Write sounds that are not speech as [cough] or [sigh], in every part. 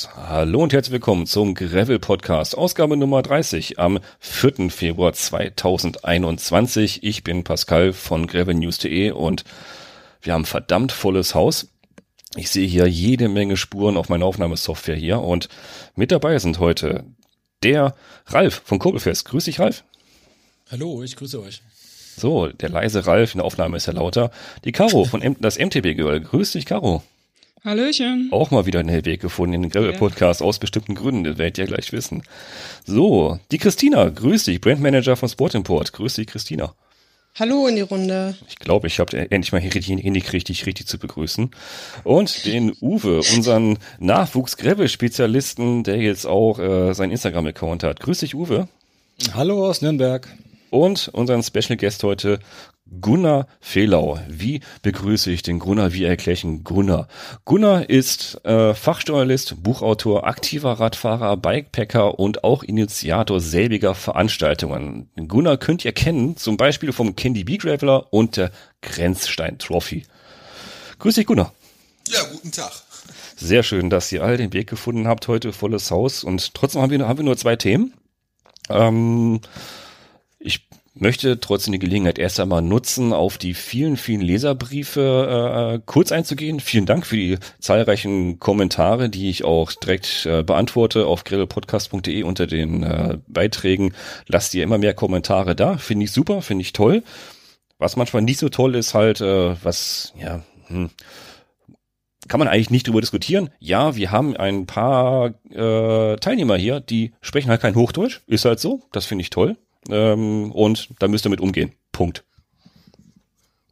Servus. Hallo und herzlich willkommen zum Gravel Podcast, Ausgabe Nummer 30 am 4. Februar 2021. Ich bin Pascal von gravelnews.de und wir haben verdammt volles Haus. Ich sehe hier jede Menge Spuren auf meiner Aufnahmesoftware hier und mit dabei sind heute der Ralf von Kurbelfest. Grüß dich, Ralf. Hallo, ich grüße euch. So, der leise Ralf, in der Aufnahme ist ja lauter. Die Caro von M das MTB Girl. Grüß dich, Caro. Hallöchen. Auch mal wieder einen Weg gefunden in den Gravel-Podcast ja. aus bestimmten Gründen, das werdet ihr gleich wissen. So, die Christina, grüß dich, Brandmanager von Sport Import. Grüß dich, Christina. Hallo in die Runde. Ich glaube, ich habe endlich mal richtig hingekriegt, dich richtig zu begrüßen. Und den Uwe, unseren Nachwuchs-Gravel-Spezialisten, der jetzt auch äh, seinen Instagram-Account hat. Grüß dich, Uwe. Hallo aus Nürnberg. Und unseren Special Guest heute, Gunnar Fehlau. Wie begrüße ich den Gunnar? Wie erkläre ich den Gunnar? Gunnar ist äh, Fachjournalist, Buchautor, aktiver Radfahrer, Bikepacker und auch Initiator selbiger Veranstaltungen. Gunnar könnt ihr kennen, zum Beispiel vom Candy Bee Graveler und der Grenzstein Trophy. Grüß dich, Gunnar. Ja, guten Tag. Sehr schön, dass ihr alle den Weg gefunden habt. Heute volles Haus und trotzdem haben wir, haben wir nur zwei Themen. Ähm, ich möchte trotzdem die Gelegenheit erst einmal nutzen, auf die vielen, vielen Leserbriefe äh, kurz einzugehen. Vielen Dank für die zahlreichen Kommentare, die ich auch direkt äh, beantworte auf grillpodcast.de unter den äh, Beiträgen. Lasst ihr immer mehr Kommentare da. Finde ich super, finde ich toll. Was manchmal nicht so toll ist, halt, äh, was, ja, hm, kann man eigentlich nicht drüber diskutieren. Ja, wir haben ein paar äh, Teilnehmer hier, die sprechen halt kein Hochdeutsch. Ist halt so. Das finde ich toll. Ähm, und da müsst ihr mit umgehen. Punkt.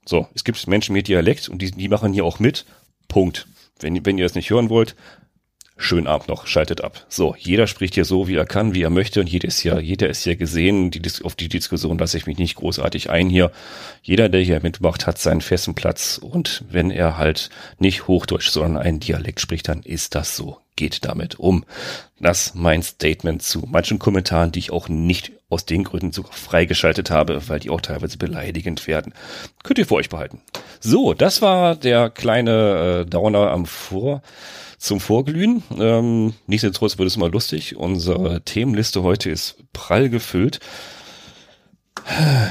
So, es gibt Menschen mit Dialekt und die, die machen hier auch mit. Punkt. Wenn, wenn ihr das nicht hören wollt, schönen Abend noch, schaltet ab. So, jeder spricht hier so, wie er kann, wie er möchte und jeder ist ja, jeder ist hier gesehen. Die, auf die Diskussion lasse ich mich nicht großartig ein hier. Jeder, der hier mitmacht, hat seinen festen Platz und wenn er halt nicht Hochdeutsch, sondern einen Dialekt spricht, dann ist das so. Geht damit um. Das mein Statement zu manchen Kommentaren, die ich auch nicht aus den Gründen sogar freigeschaltet habe, weil die auch teilweise beleidigend werden. Könnt ihr für euch behalten. So, das war der kleine äh, Downer am Vor zum Vorglühen. Ähm, nichtsdestotrotz wird es mal lustig. Unsere Themenliste heute ist prall gefüllt.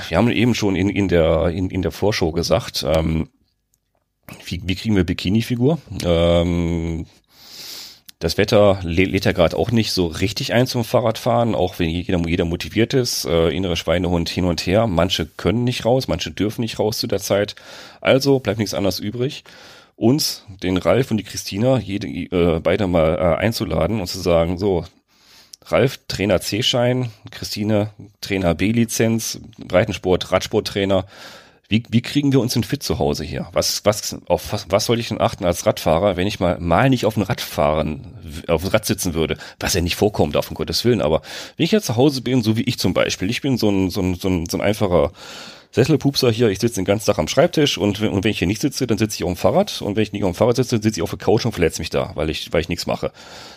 Wir haben eben schon in, in, der, in, in der Vorschau gesagt, ähm, wie, wie kriegen wir Bikini-Figur? Ähm, das Wetter lädt ja gerade auch nicht so richtig ein zum Fahrradfahren, auch wenn jeder, jeder motiviert ist. Äh, innere Schweinehund hin und her. Manche können nicht raus, manche dürfen nicht raus zu der Zeit. Also bleibt nichts anderes übrig, uns, den Ralf und die Christina, jede, äh, beide mal äh, einzuladen und zu sagen, so, Ralf, Trainer C-Schein, Christine, Trainer B-Lizenz, Breitensport, Radsporttrainer. Wie, wie kriegen wir uns denn fit zu Hause hier? Was, was, auf was, was soll ich denn achten als Radfahrer, wenn ich mal, mal nicht auf dem Rad fahren, auf dem Rad sitzen würde? Was ja nicht vorkommt, auf um Gottes Willen, aber wenn ich jetzt zu Hause bin, so wie ich zum Beispiel, ich bin so ein, so ein, so ein, so ein einfacher Sesselpupser hier, ich sitze den ganzen Tag am Schreibtisch und, und wenn ich hier nicht sitze, dann sitze ich auf dem Fahrrad und wenn ich nicht auf dem Fahrrad sitze, dann sitze ich auf der Couch und verletze mich da, weil ich, weil ich nichts mache.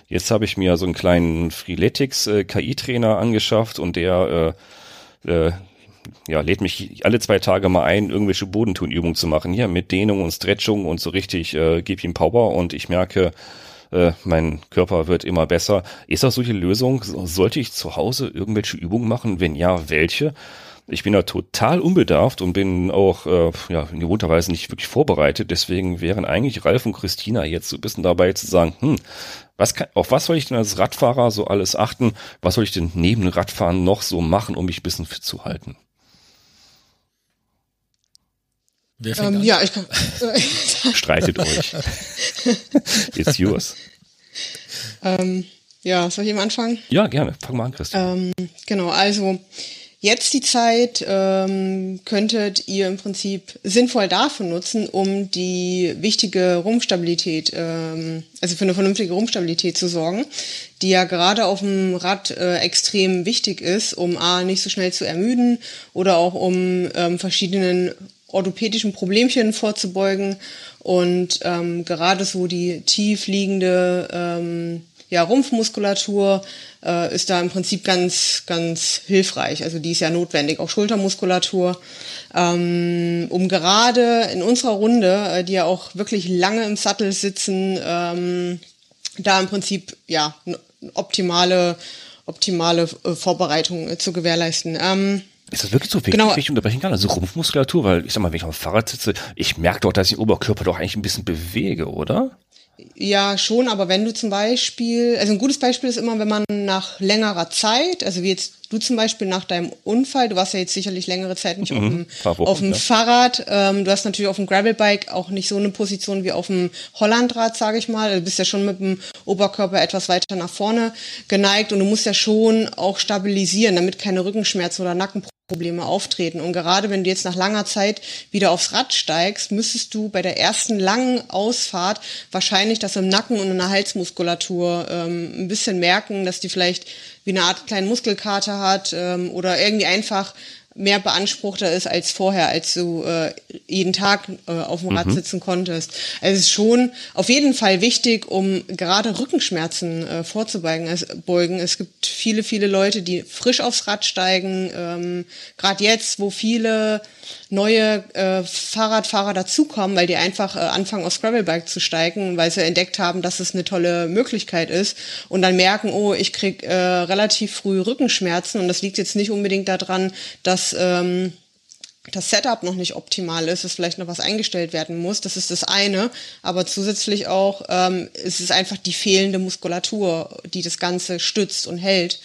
Jetzt habe ich mir so einen kleinen Freeletics äh, KI-Trainer angeschafft und der äh, äh, ja, lädt mich alle zwei Tage mal ein, irgendwelche Bodentunübungen zu machen, hier mit Dehnung und Stretchung und so richtig, äh, gib ihm Power und ich merke, äh, mein Körper wird immer besser. Ist das solche Lösung? Sollte ich zu Hause irgendwelche Übungen machen? Wenn ja, welche? Ich bin da total unbedarft und bin auch äh, ja, in gewohnter Weise nicht wirklich vorbereitet. Deswegen wären eigentlich Ralf und Christina jetzt so ein bisschen dabei zu sagen, hm, was kann, auf was soll ich denn als Radfahrer so alles achten? Was soll ich denn neben dem Radfahren noch so machen, um mich ein bisschen fit zu halten? Wer fängt ähm, an? Ja, ich kann. [laughs] Streitet euch. [laughs] It's yours. Ähm, ja, soll ich eben anfangen? Ja, gerne. Fang mal an, Christian. Ähm, genau, also jetzt die Zeit ähm, könntet ihr im Prinzip sinnvoll dafür nutzen, um die wichtige Rumpfstabilität, ähm, also für eine vernünftige Rumpfstabilität zu sorgen, die ja gerade auf dem Rad äh, extrem wichtig ist, um A, nicht so schnell zu ermüden oder auch um ähm, verschiedenen orthopädischen Problemchen vorzubeugen und ähm, gerade so die tief liegende ähm, ja, Rumpfmuskulatur äh, ist da im Prinzip ganz, ganz hilfreich. Also die ist ja notwendig, auch Schultermuskulatur, ähm, um gerade in unserer Runde, äh, die ja auch wirklich lange im Sattel sitzen, ähm, da im Prinzip ja optimale optimale äh, Vorbereitung äh, zu gewährleisten. Ähm, ist das wirklich so wichtig, genau. wenn ich unterbrechen kann? Also Rumpfmuskulatur, weil ich sag mal, wenn ich auf dem Fahrrad sitze, ich merke doch, dass ich den Oberkörper doch eigentlich ein bisschen bewege, oder? Ja, schon, aber wenn du zum Beispiel, also ein gutes Beispiel ist immer, wenn man nach längerer Zeit, also wie jetzt du zum Beispiel nach deinem Unfall, du warst ja jetzt sicherlich längere Zeit nicht mhm, auf dem, Wochen, auf dem ja. Fahrrad, ähm, du hast natürlich auf dem Gravelbike auch nicht so eine Position wie auf dem Hollandrad, sage ich mal. Du bist ja schon mit dem Oberkörper etwas weiter nach vorne geneigt und du musst ja schon auch stabilisieren, damit keine Rückenschmerzen oder Nackenprobleme Probleme auftreten. Und gerade wenn du jetzt nach langer Zeit wieder aufs Rad steigst, müsstest du bei der ersten langen Ausfahrt wahrscheinlich das im Nacken und in der Halsmuskulatur ähm, ein bisschen merken, dass die vielleicht wie eine Art kleinen Muskelkater hat ähm, oder irgendwie einfach mehr beanspruchter ist als vorher, als du äh, jeden Tag äh, auf dem Rad mhm. sitzen konntest. Also es ist schon auf jeden Fall wichtig, um gerade Rückenschmerzen äh, vorzubeugen. Es, beugen. es gibt viele, viele Leute, die frisch aufs Rad steigen. Ähm, gerade jetzt, wo viele neue äh, Fahrradfahrer dazukommen, weil die einfach äh, anfangen, aufs Gravelbike zu steigen, weil sie entdeckt haben, dass es eine tolle Möglichkeit ist und dann merken, oh, ich krieg äh, relativ früh Rückenschmerzen und das liegt jetzt nicht unbedingt daran, dass ähm, das Setup noch nicht optimal ist, dass vielleicht noch was eingestellt werden muss. Das ist das eine. Aber zusätzlich auch ähm, es ist einfach die fehlende Muskulatur, die das Ganze stützt und hält.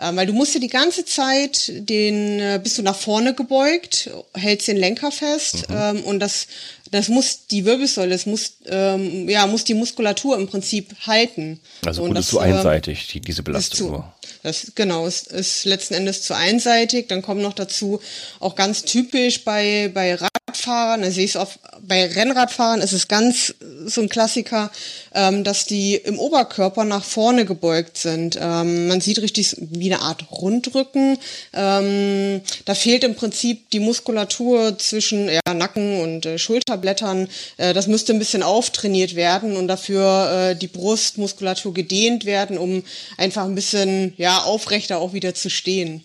Ähm, weil du musst ja die ganze Zeit den, äh, bist du nach vorne gebeugt, hältst den Lenker fest mhm. ähm, und das, das muss die Wirbelsäule, das muss, ähm, ja, muss die Muskulatur im Prinzip halten. Also gut, das, ist zu einseitig, die, diese Belastung. Zu, das, genau, es ist letzten Endes zu einseitig. Dann kommen noch dazu, auch ganz typisch bei, bei Radfahrern, also ich es auch bei Rennradfahrern ist es ganz so ein Klassiker, ähm, dass die im Oberkörper nach vorne gebeugt sind. Ähm, man sieht richtig wie eine Art Rundrücken. Ähm, da fehlt im Prinzip die Muskulatur zwischen ja, Nacken und äh, Schulterblättern. Äh, das müsste ein bisschen auftrainiert werden und dafür äh, die Brustmuskulatur gedehnt werden, um einfach ein bisschen ja aufrechter auch wieder zu stehen.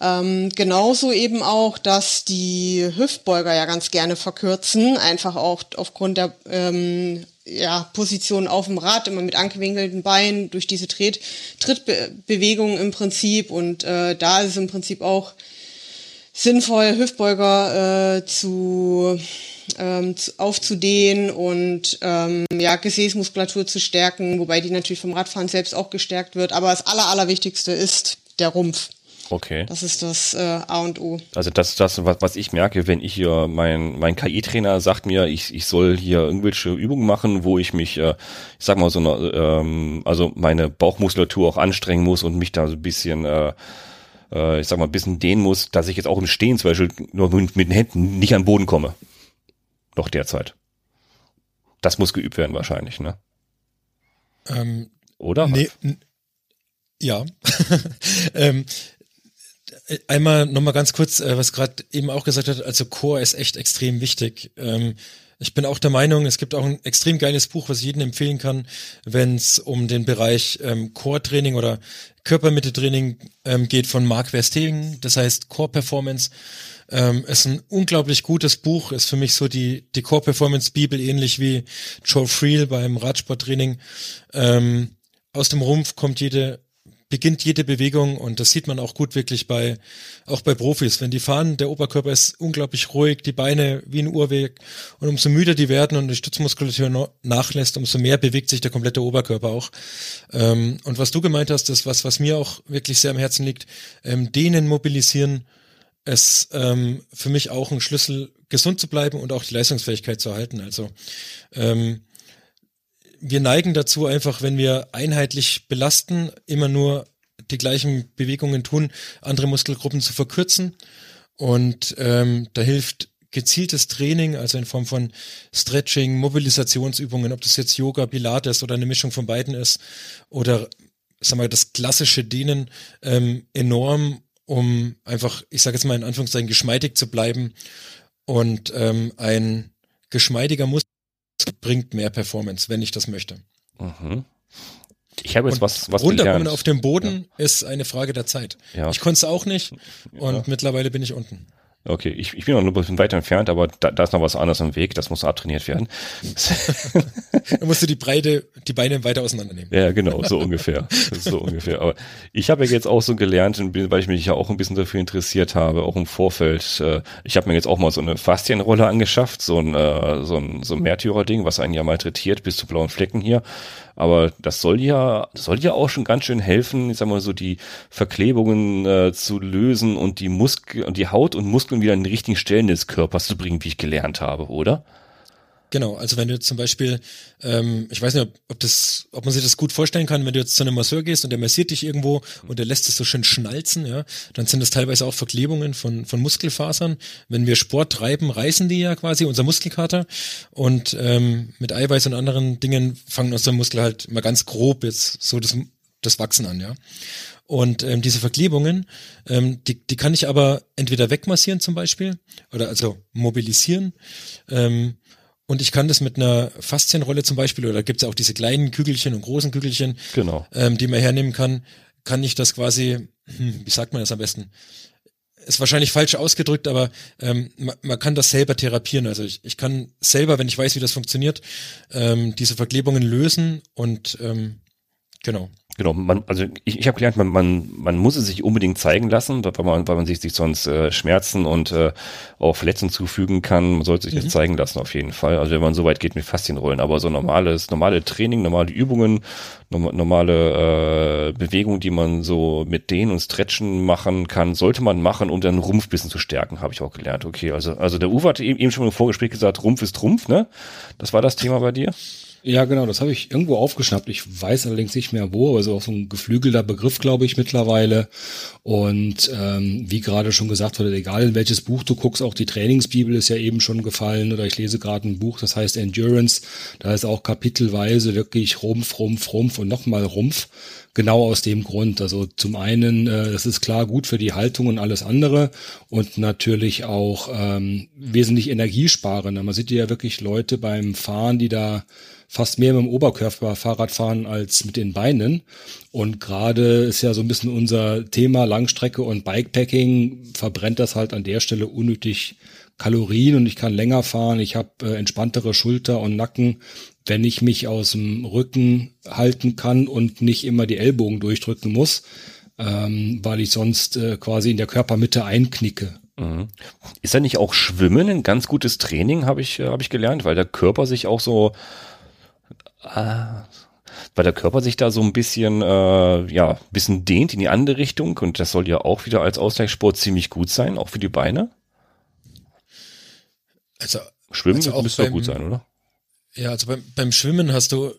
Ähm, genauso eben auch, dass die Hüftbeuger ja ganz gerne verkürzen, einfach auch aufgrund der ähm, ja, Position auf dem Rad, immer mit angewinkelten Beinen, durch diese Tritt, Trittbewegung im Prinzip. Und äh, da ist es im Prinzip auch sinnvoll, Hüftbeuger äh, zu, ähm, zu, aufzudehnen und ähm, ja, Gesäßmuskulatur zu stärken, wobei die natürlich vom Radfahren selbst auch gestärkt wird. Aber das Aller, Allerwichtigste ist der Rumpf. Okay. Das ist das äh, A und O. Also das ist das, was, was ich merke, wenn ich hier, mein, mein KI-Trainer sagt mir, ich, ich soll hier irgendwelche Übungen machen, wo ich mich, äh, ich sag mal so eine, ähm, also meine Bauchmuskulatur auch anstrengen muss und mich da so ein bisschen, äh, äh, ich sag mal, ein bisschen dehnen muss, dass ich jetzt auch im Stehen zum Beispiel nur mit, mit den Händen nicht an den Boden komme. Noch derzeit. Das muss geübt werden wahrscheinlich, ne? Ähm, Oder? Nee, ja. [laughs] ähm, einmal nochmal ganz kurz, äh, was gerade eben auch gesagt hat, also Core ist echt extrem wichtig. Ähm, ich bin auch der Meinung, es gibt auch ein extrem geiles Buch, was ich jedem empfehlen kann, wenn es um den Bereich ähm, Core-Training oder Körpermitteltraining ähm, geht von Mark Verstegen. Das heißt Core Performance. Ähm, ist ein unglaublich gutes Buch, ist für mich so die, die Core Performance Bibel, ähnlich wie Joe Friel beim Radsporttraining. Ähm, aus dem Rumpf kommt jede beginnt jede Bewegung und das sieht man auch gut wirklich bei, auch bei Profis. Wenn die fahren, der Oberkörper ist unglaublich ruhig, die Beine wie ein Uhrweg und umso müder die werden und die Stützmuskulatur nachlässt, umso mehr bewegt sich der komplette Oberkörper auch. Ähm, und was du gemeint hast, ist was, was mir auch wirklich sehr am Herzen liegt, ähm, dehnen, mobilisieren, ist ähm, für mich auch ein Schlüssel, gesund zu bleiben und auch die Leistungsfähigkeit zu erhalten. Also ähm, wir neigen dazu einfach, wenn wir einheitlich belasten, immer nur die gleichen Bewegungen tun, andere Muskelgruppen zu verkürzen. Und ähm, da hilft gezieltes Training, also in Form von Stretching, Mobilisationsübungen, ob das jetzt Yoga, Pilates oder eine Mischung von beiden ist, oder sagen wir das klassische Dehnen ähm, enorm, um einfach, ich sage jetzt mal in Anführungszeichen, geschmeidig zu bleiben und ähm, ein geschmeidiger Muskel bringt mehr Performance, wenn ich das möchte. Mhm. Ich habe jetzt und was, was runterkommen auf dem Boden ja. ist eine Frage der Zeit. Ja. Ich konnte es auch nicht und ja. mittlerweile bin ich unten. Okay, ich, ich bin noch ein bisschen weiter entfernt, aber da, da ist noch was anderes im Weg, das muss abtrainiert werden. [laughs] Dann musst du die Breite, die Beine weiter auseinandernehmen. Ja, genau, so ungefähr. so ungefähr. Aber ich habe ja jetzt auch so gelernt, weil ich mich ja auch ein bisschen dafür interessiert habe, auch im Vorfeld. Äh, ich habe mir jetzt auch mal so eine Faszienrolle angeschafft, so ein, äh, so ein, so ein Märtyrer-Ding, was einen ja malträtiert bis zu blauen Flecken hier. Aber das soll ja, soll ja auch schon ganz schön helfen, ich sag mal so, die Verklebungen äh, zu lösen und die Muskel und die Haut und Muskeln wieder an den richtigen Stellen des Körpers zu bringen, wie ich gelernt habe, oder? Genau, also wenn du jetzt zum Beispiel, ähm, ich weiß nicht, ob, ob, das, ob man sich das gut vorstellen kann, wenn du jetzt zu einem Masseur gehst und der massiert dich irgendwo und der lässt es so schön schnalzen, ja, dann sind das teilweise auch Verklebungen von, von Muskelfasern. Wenn wir Sport treiben, reißen die ja quasi unser Muskelkater und ähm, mit Eiweiß und anderen Dingen fangen unsere Muskel halt mal ganz grob jetzt so das, das Wachsen an, ja. Und ähm, diese Verklebungen, ähm, die, die kann ich aber entweder wegmassieren zum Beispiel oder also mobilisieren. Ähm, und ich kann das mit einer Faszienrolle zum Beispiel, oder gibt es auch diese kleinen Kügelchen und großen Kügelchen, genau. ähm, die man hernehmen kann, kann ich das quasi, hm, wie sagt man das am besten? Ist wahrscheinlich falsch ausgedrückt, aber ähm, man, man kann das selber therapieren. Also ich, ich kann selber, wenn ich weiß, wie das funktioniert, ähm, diese Verklebungen lösen und ähm, genau. Genau, man, also ich, ich habe gelernt, man, man, man muss es sich unbedingt zeigen lassen, weil man, weil man sich, sich sonst äh, Schmerzen und äh, auch Verletzungen zufügen kann. Man sollte sich mhm. das zeigen lassen auf jeden Fall. Also wenn man so weit geht mit Faszienrollen, aber so normales, normale Training, normale Übungen, normale äh, Bewegungen, die man so mit Dehnen und Stretchen machen kann, sollte man machen, um den Rumpf bisschen zu stärken, habe ich auch gelernt. Okay, also also der Uwe hat eben schon im Vorgespräch gesagt, Rumpf ist Rumpf, ne? Das war das Thema bei dir? Ja, genau, das habe ich irgendwo aufgeschnappt. Ich weiß allerdings nicht mehr wo, also auch so ein geflügelter Begriff, glaube ich, mittlerweile. Und ähm, wie gerade schon gesagt wurde, egal in welches Buch du guckst, auch die Trainingsbibel ist ja eben schon gefallen oder ich lese gerade ein Buch, das heißt Endurance. Da ist auch kapitelweise wirklich Rumpf, Rumpf, Rumpf und nochmal Rumpf. Genau aus dem Grund. Also zum einen, äh, das ist klar gut für die Haltung und alles andere und natürlich auch ähm, wesentlich energiesparender. Man sieht ja wirklich Leute beim Fahren, die da fast mehr mit dem Oberkörper Fahrrad fahren als mit den Beinen. Und gerade ist ja so ein bisschen unser Thema Langstrecke und Bikepacking, verbrennt das halt an der Stelle unnötig Kalorien und ich kann länger fahren. Ich habe äh, entspanntere Schulter und Nacken, wenn ich mich aus dem Rücken halten kann und nicht immer die Ellbogen durchdrücken muss, ähm, weil ich sonst äh, quasi in der Körpermitte einknicke. Mhm. Ist da nicht auch Schwimmen ein ganz gutes Training, habe ich, äh, hab ich gelernt, weil der Körper sich auch so Ah, weil der Körper sich da so ein bisschen, äh, ja, bisschen dehnt in die andere Richtung und das soll ja auch wieder als Ausgleichssport ziemlich gut sein, auch für die Beine. Also Schwimmen also auch müsste beim, gut sein, oder? Ja, also beim, beim Schwimmen hast du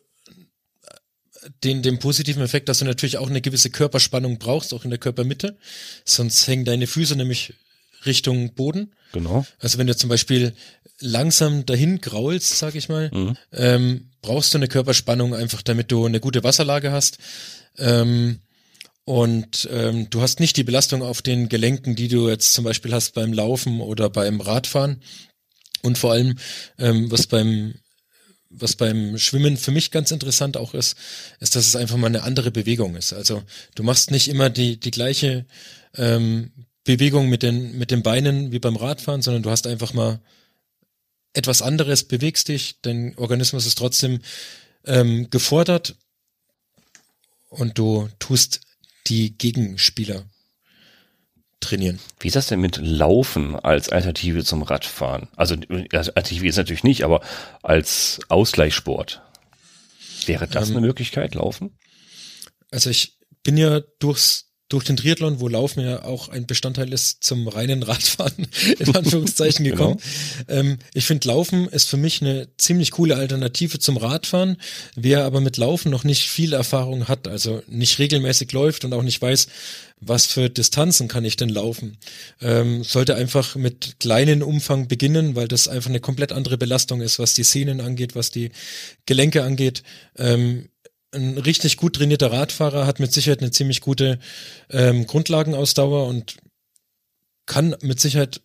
den, den positiven Effekt, dass du natürlich auch eine gewisse Körperspannung brauchst, auch in der Körpermitte. Sonst hängen deine Füße nämlich Richtung Boden. Genau. Also wenn du zum Beispiel langsam dahin graulst, sag ich mal, mhm. ähm, brauchst du eine Körperspannung einfach, damit du eine gute Wasserlage hast. Ähm, und ähm, du hast nicht die Belastung auf den Gelenken, die du jetzt zum Beispiel hast beim Laufen oder beim Radfahren. Und vor allem, ähm, was beim was beim Schwimmen für mich ganz interessant auch ist, ist, dass es einfach mal eine andere Bewegung ist. Also du machst nicht immer die die gleiche ähm, Bewegung mit den mit den Beinen wie beim Radfahren, sondern du hast einfach mal etwas anderes, bewegst dich, dein Organismus ist trotzdem ähm, gefordert und du tust die Gegenspieler trainieren. Wie ist das denn mit Laufen als Alternative zum Radfahren? Also Alternative ist natürlich nicht, aber als Ausgleichssport. Wäre das ähm, eine Möglichkeit, Laufen? Also ich bin ja durchs durch den Triathlon, wo Laufen ja auch ein Bestandteil ist, zum reinen Radfahren [laughs] in Anführungszeichen genau. gekommen. Genau. Ähm, ich finde, Laufen ist für mich eine ziemlich coole Alternative zum Radfahren. Wer aber mit Laufen noch nicht viel Erfahrung hat, also nicht regelmäßig läuft und auch nicht weiß, was für Distanzen kann ich denn laufen, ähm, sollte einfach mit kleinen Umfang beginnen, weil das einfach eine komplett andere Belastung ist, was die Sehnen angeht, was die Gelenke angeht. Ähm, ein richtig gut trainierter Radfahrer hat mit Sicherheit eine ziemlich gute ähm, Grundlagenausdauer und kann mit Sicherheit,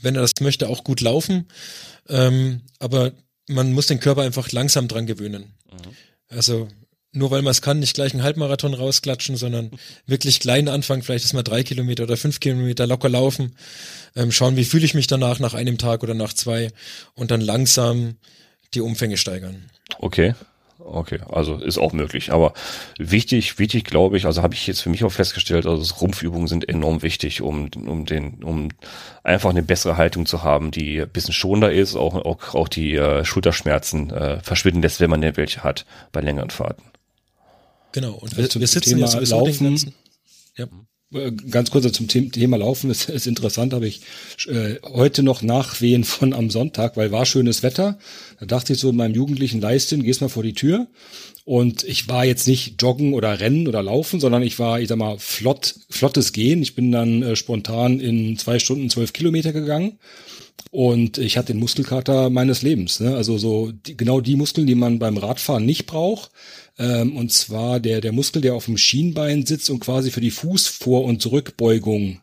wenn er das möchte, auch gut laufen. Ähm, aber man muss den Körper einfach langsam dran gewöhnen. Mhm. Also nur weil man es kann, nicht gleich einen Halbmarathon rausklatschen, sondern wirklich klein anfangen, vielleicht ist mal drei Kilometer oder fünf Kilometer locker laufen, ähm, schauen, wie fühle ich mich danach nach einem Tag oder nach zwei und dann langsam die Umfänge steigern. Okay. Okay, also ist auch möglich. Aber wichtig, wichtig glaube ich, also habe ich jetzt für mich auch festgestellt, also Rumpfübungen sind enorm wichtig, um, um den, um einfach eine bessere Haltung zu haben, die ein bisschen schonender ist, auch, auch, auch die äh, Schulterschmerzen äh, verschwinden lässt, wenn man denn welche hat bei längeren Fahrten. Genau, und wir, wir sitzen Thema jetzt Laufen. Ja. Äh, ganz kurz zum Thema Laufen ist, [laughs] ist interessant, habe ich äh, heute noch Nachwehen von am Sonntag, weil war schönes Wetter. Da dachte ich so in meinem jugendlichen Leistin, gehst mal vor die Tür. Und ich war jetzt nicht joggen oder rennen oder laufen, sondern ich war, ich sag mal, flott, flottes Gehen. Ich bin dann äh, spontan in zwei Stunden zwölf Kilometer gegangen. Und ich hatte den Muskelkater meines Lebens. Ne? Also so die, genau die Muskeln, die man beim Radfahren nicht braucht, ähm, und zwar der, der Muskel, der auf dem Schienbein sitzt und quasi für die Fußvor- und Zurückbeugung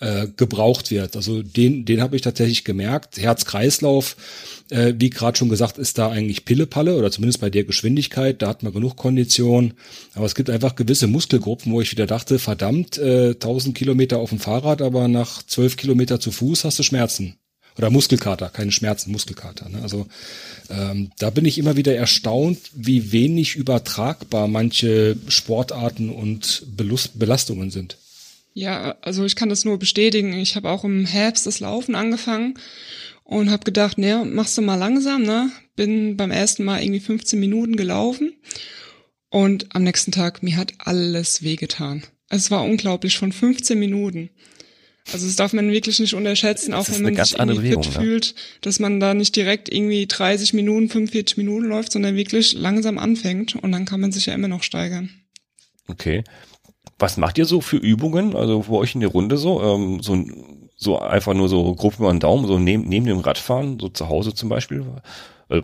äh, gebraucht wird. Also den, den habe ich tatsächlich gemerkt. Herz-Kreislauf, äh, wie gerade schon gesagt, ist da eigentlich Pille-Palle oder zumindest bei der Geschwindigkeit. Da hat man genug Kondition. Aber es gibt einfach gewisse Muskelgruppen, wo ich wieder dachte, verdammt, äh, 1000 Kilometer auf dem Fahrrad, aber nach 12 Kilometer zu Fuß hast du Schmerzen. Oder Muskelkater, keine Schmerzen, Muskelkater. Ne? Also ähm, da bin ich immer wieder erstaunt, wie wenig übertragbar manche Sportarten und Belust Belastungen sind. Ja, also ich kann das nur bestätigen. Ich habe auch im Herbst das Laufen angefangen und habe gedacht, ne, machst du mal langsam, ne? Bin beim ersten Mal irgendwie 15 Minuten gelaufen und am nächsten Tag mir hat alles wehgetan. Es war unglaublich von 15 Minuten. Also das darf man wirklich nicht unterschätzen, auch wenn man sich irgendwie Bewegung, fit ne? fühlt, dass man da nicht direkt irgendwie 30 Minuten, 45 Minuten läuft, sondern wirklich langsam anfängt und dann kann man sich ja immer noch steigern. Okay. Was macht ihr so für Übungen? Also für euch in der Runde so? Ähm, so, so einfach nur so grob über den Daumen, so neben, neben dem Radfahren, so zu Hause zum Beispiel? Äh,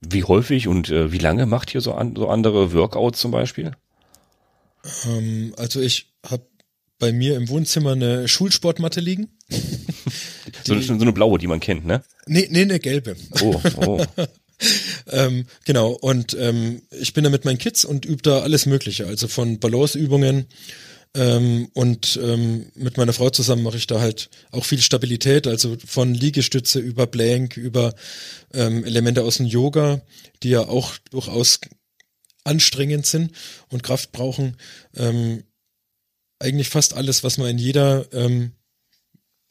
wie häufig und äh, wie lange macht ihr so, an, so andere Workouts zum Beispiel? Ähm, also ich habe bei mir im Wohnzimmer eine Schulsportmatte liegen. [laughs] so, eine, so eine blaue, die man kennt, ne? Nee, nee, eine gelbe. Oh, oh. [laughs] ähm, genau, und ähm, ich bin da mit meinen Kids und übe da alles Mögliche, also von Balanceübungen ähm, und ähm, mit meiner Frau zusammen mache ich da halt auch viel Stabilität, also von Liegestütze über Blank, über ähm, Elemente aus dem Yoga, die ja auch durchaus anstrengend sind und Kraft brauchen. Ähm, eigentlich fast alles, was man in jeder ähm,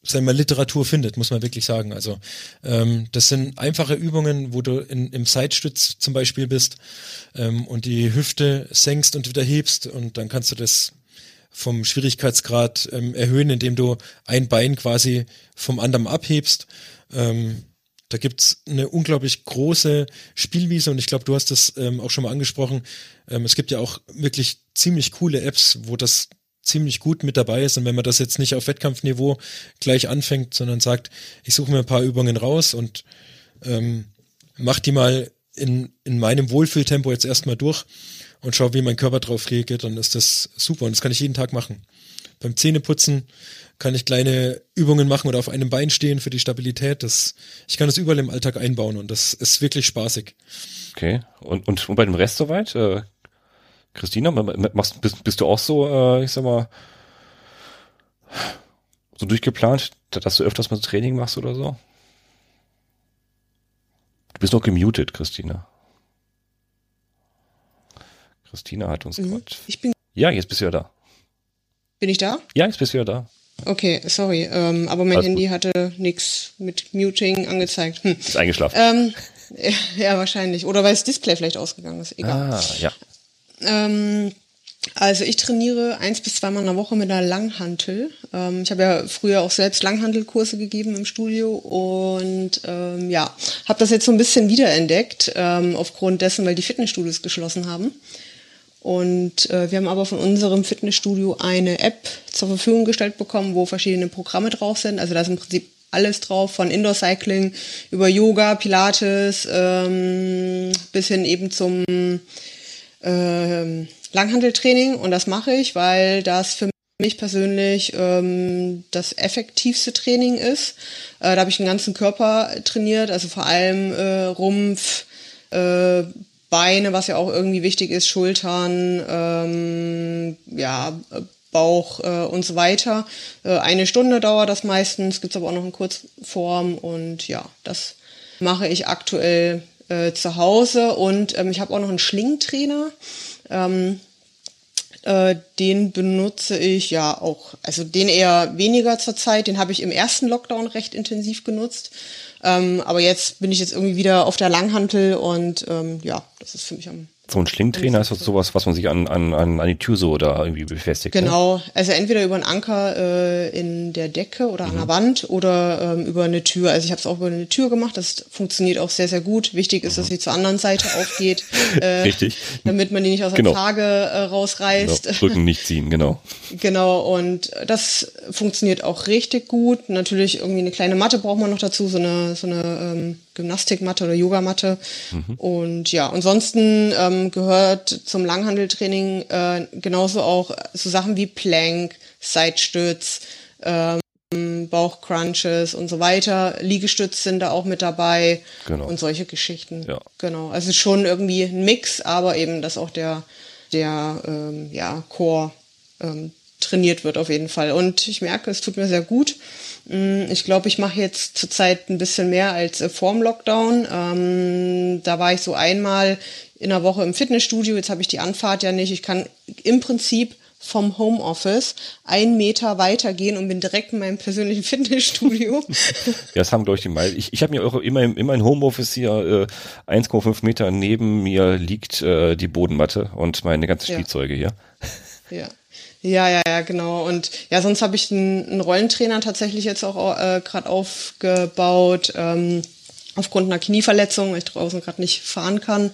sagen wir, Literatur findet, muss man wirklich sagen. Also ähm, das sind einfache Übungen, wo du in, im Seitstütz zum Beispiel bist ähm, und die Hüfte senkst und wieder hebst und dann kannst du das vom Schwierigkeitsgrad ähm, erhöhen, indem du ein Bein quasi vom anderen abhebst. Ähm, da gibt's eine unglaublich große Spielwiese und ich glaube, du hast das ähm, auch schon mal angesprochen. Ähm, es gibt ja auch wirklich ziemlich coole Apps, wo das ziemlich gut mit dabei ist. Und wenn man das jetzt nicht auf Wettkampfniveau gleich anfängt, sondern sagt, ich suche mir ein paar Übungen raus und ähm, mach die mal in, in meinem Wohlfühltempo jetzt erstmal durch und schau, wie mein Körper drauf reagiert, dann ist das super. Und das kann ich jeden Tag machen. Beim Zähneputzen kann ich kleine Übungen machen oder auf einem Bein stehen für die Stabilität. Das, ich kann das überall im Alltag einbauen und das ist wirklich spaßig. Okay. Und, und, und bei dem Rest soweit? Äh, Christina, machst, bist, bist du auch so, äh, ich sag mal, so durchgeplant, dass du öfters mal Training machst oder so? Du bist noch gemutet, Christina. Christina hat uns mhm. Ich bin. Ja, jetzt bist du ja da. Bin ich da? Ja, jetzt bist du ja da. Okay, sorry, ähm, aber mein Alles Handy gut. hatte nichts mit Muting angezeigt. Hm. Ist eingeschlafen. Ähm, ja, [laughs] ja, wahrscheinlich. Oder weil das Display vielleicht ausgegangen ist. Egal. Ah, ja. Ähm, also ich trainiere eins bis zweimal in der Woche mit einer Langhantel. Ähm, ich habe ja früher auch selbst Langhantelkurse gegeben im Studio und ähm, ja, habe das jetzt so ein bisschen wiederentdeckt ähm, aufgrund dessen, weil die Fitnessstudios geschlossen haben. Und äh, wir haben aber von unserem Fitnessstudio eine App zur Verfügung gestellt bekommen, wo verschiedene Programme drauf sind. Also da ist im Prinzip alles drauf, von Indoor Cycling über Yoga, Pilates ähm, bis hin eben zum ähm, Langhandeltraining und das mache ich, weil das für mich persönlich ähm, das effektivste Training ist. Äh, da habe ich den ganzen Körper trainiert, also vor allem äh, Rumpf, äh, Beine, was ja auch irgendwie wichtig ist, Schultern, ähm, ja, Bauch äh, und so weiter. Äh, eine Stunde dauert das meistens, gibt's aber auch noch in Kurzform und ja, das mache ich aktuell äh, zu Hause und ähm, ich habe auch noch einen Schlingtrainer. Ähm, äh, den benutze ich ja auch, also den eher weniger zur Zeit. Den habe ich im ersten Lockdown recht intensiv genutzt. Ähm, aber jetzt bin ich jetzt irgendwie wieder auf der Langhantel und ähm, ja, das ist für mich am so ein Schlingtrainer ist das sowas, was man sich an, an, an die Tür so oder irgendwie befestigt. Ne? Genau, ne? also entweder über einen Anker äh, in der Decke oder mhm. an der Wand oder ähm, über eine Tür. Also ich habe es auch über eine Tür gemacht, das funktioniert auch sehr, sehr gut. Wichtig ist, mhm. dass sie zur anderen Seite [laughs] aufgeht. Äh, Richtig. Damit man die nicht aus der genau. Tage äh, rausreißt. Genau. Rücken nicht ziehen, genau. [laughs] genau, und das funktioniert auch richtig gut. Natürlich irgendwie eine kleine Matte braucht man noch dazu, so eine, so eine ähm, Gymnastikmatte oder Yogamatte. Mhm. Und ja, ansonsten ähm, gehört zum Langhandeltraining äh, genauso auch so Sachen wie Plank, Sidestütz, ähm, Bauchcrunches und so weiter. Liegestütz sind da auch mit dabei genau. und solche Geschichten. Ja. Genau. Also schon irgendwie ein Mix, aber eben, dass auch der, der ähm, ja, Core ähm, trainiert wird auf jeden Fall. Und ich merke, es tut mir sehr gut. Mm, ich glaube, ich mache jetzt zurzeit ein bisschen mehr als äh, vorm Lockdown. Ähm, da war ich so einmal in der Woche im Fitnessstudio. Jetzt habe ich die Anfahrt ja nicht. Ich kann im Prinzip vom Homeoffice einen Meter weitergehen und bin direkt in meinem persönlichen [laughs] Fitnessstudio. [laughs] ja, das haben, glaube ich, die meisten. Ich, ich habe mir auch immer, immer ein Homeoffice hier äh, 1,5 Meter neben mir liegt äh, die Bodenmatte und meine ganzen Spielzeuge ja. hier. Ja. Ja, ja, ja, genau. Und ja, sonst habe ich einen, einen, Rollentrainer tatsächlich jetzt auch äh, gerade aufgebaut, ähm, aufgrund einer Knieverletzung, weil ich draußen gerade nicht fahren kann.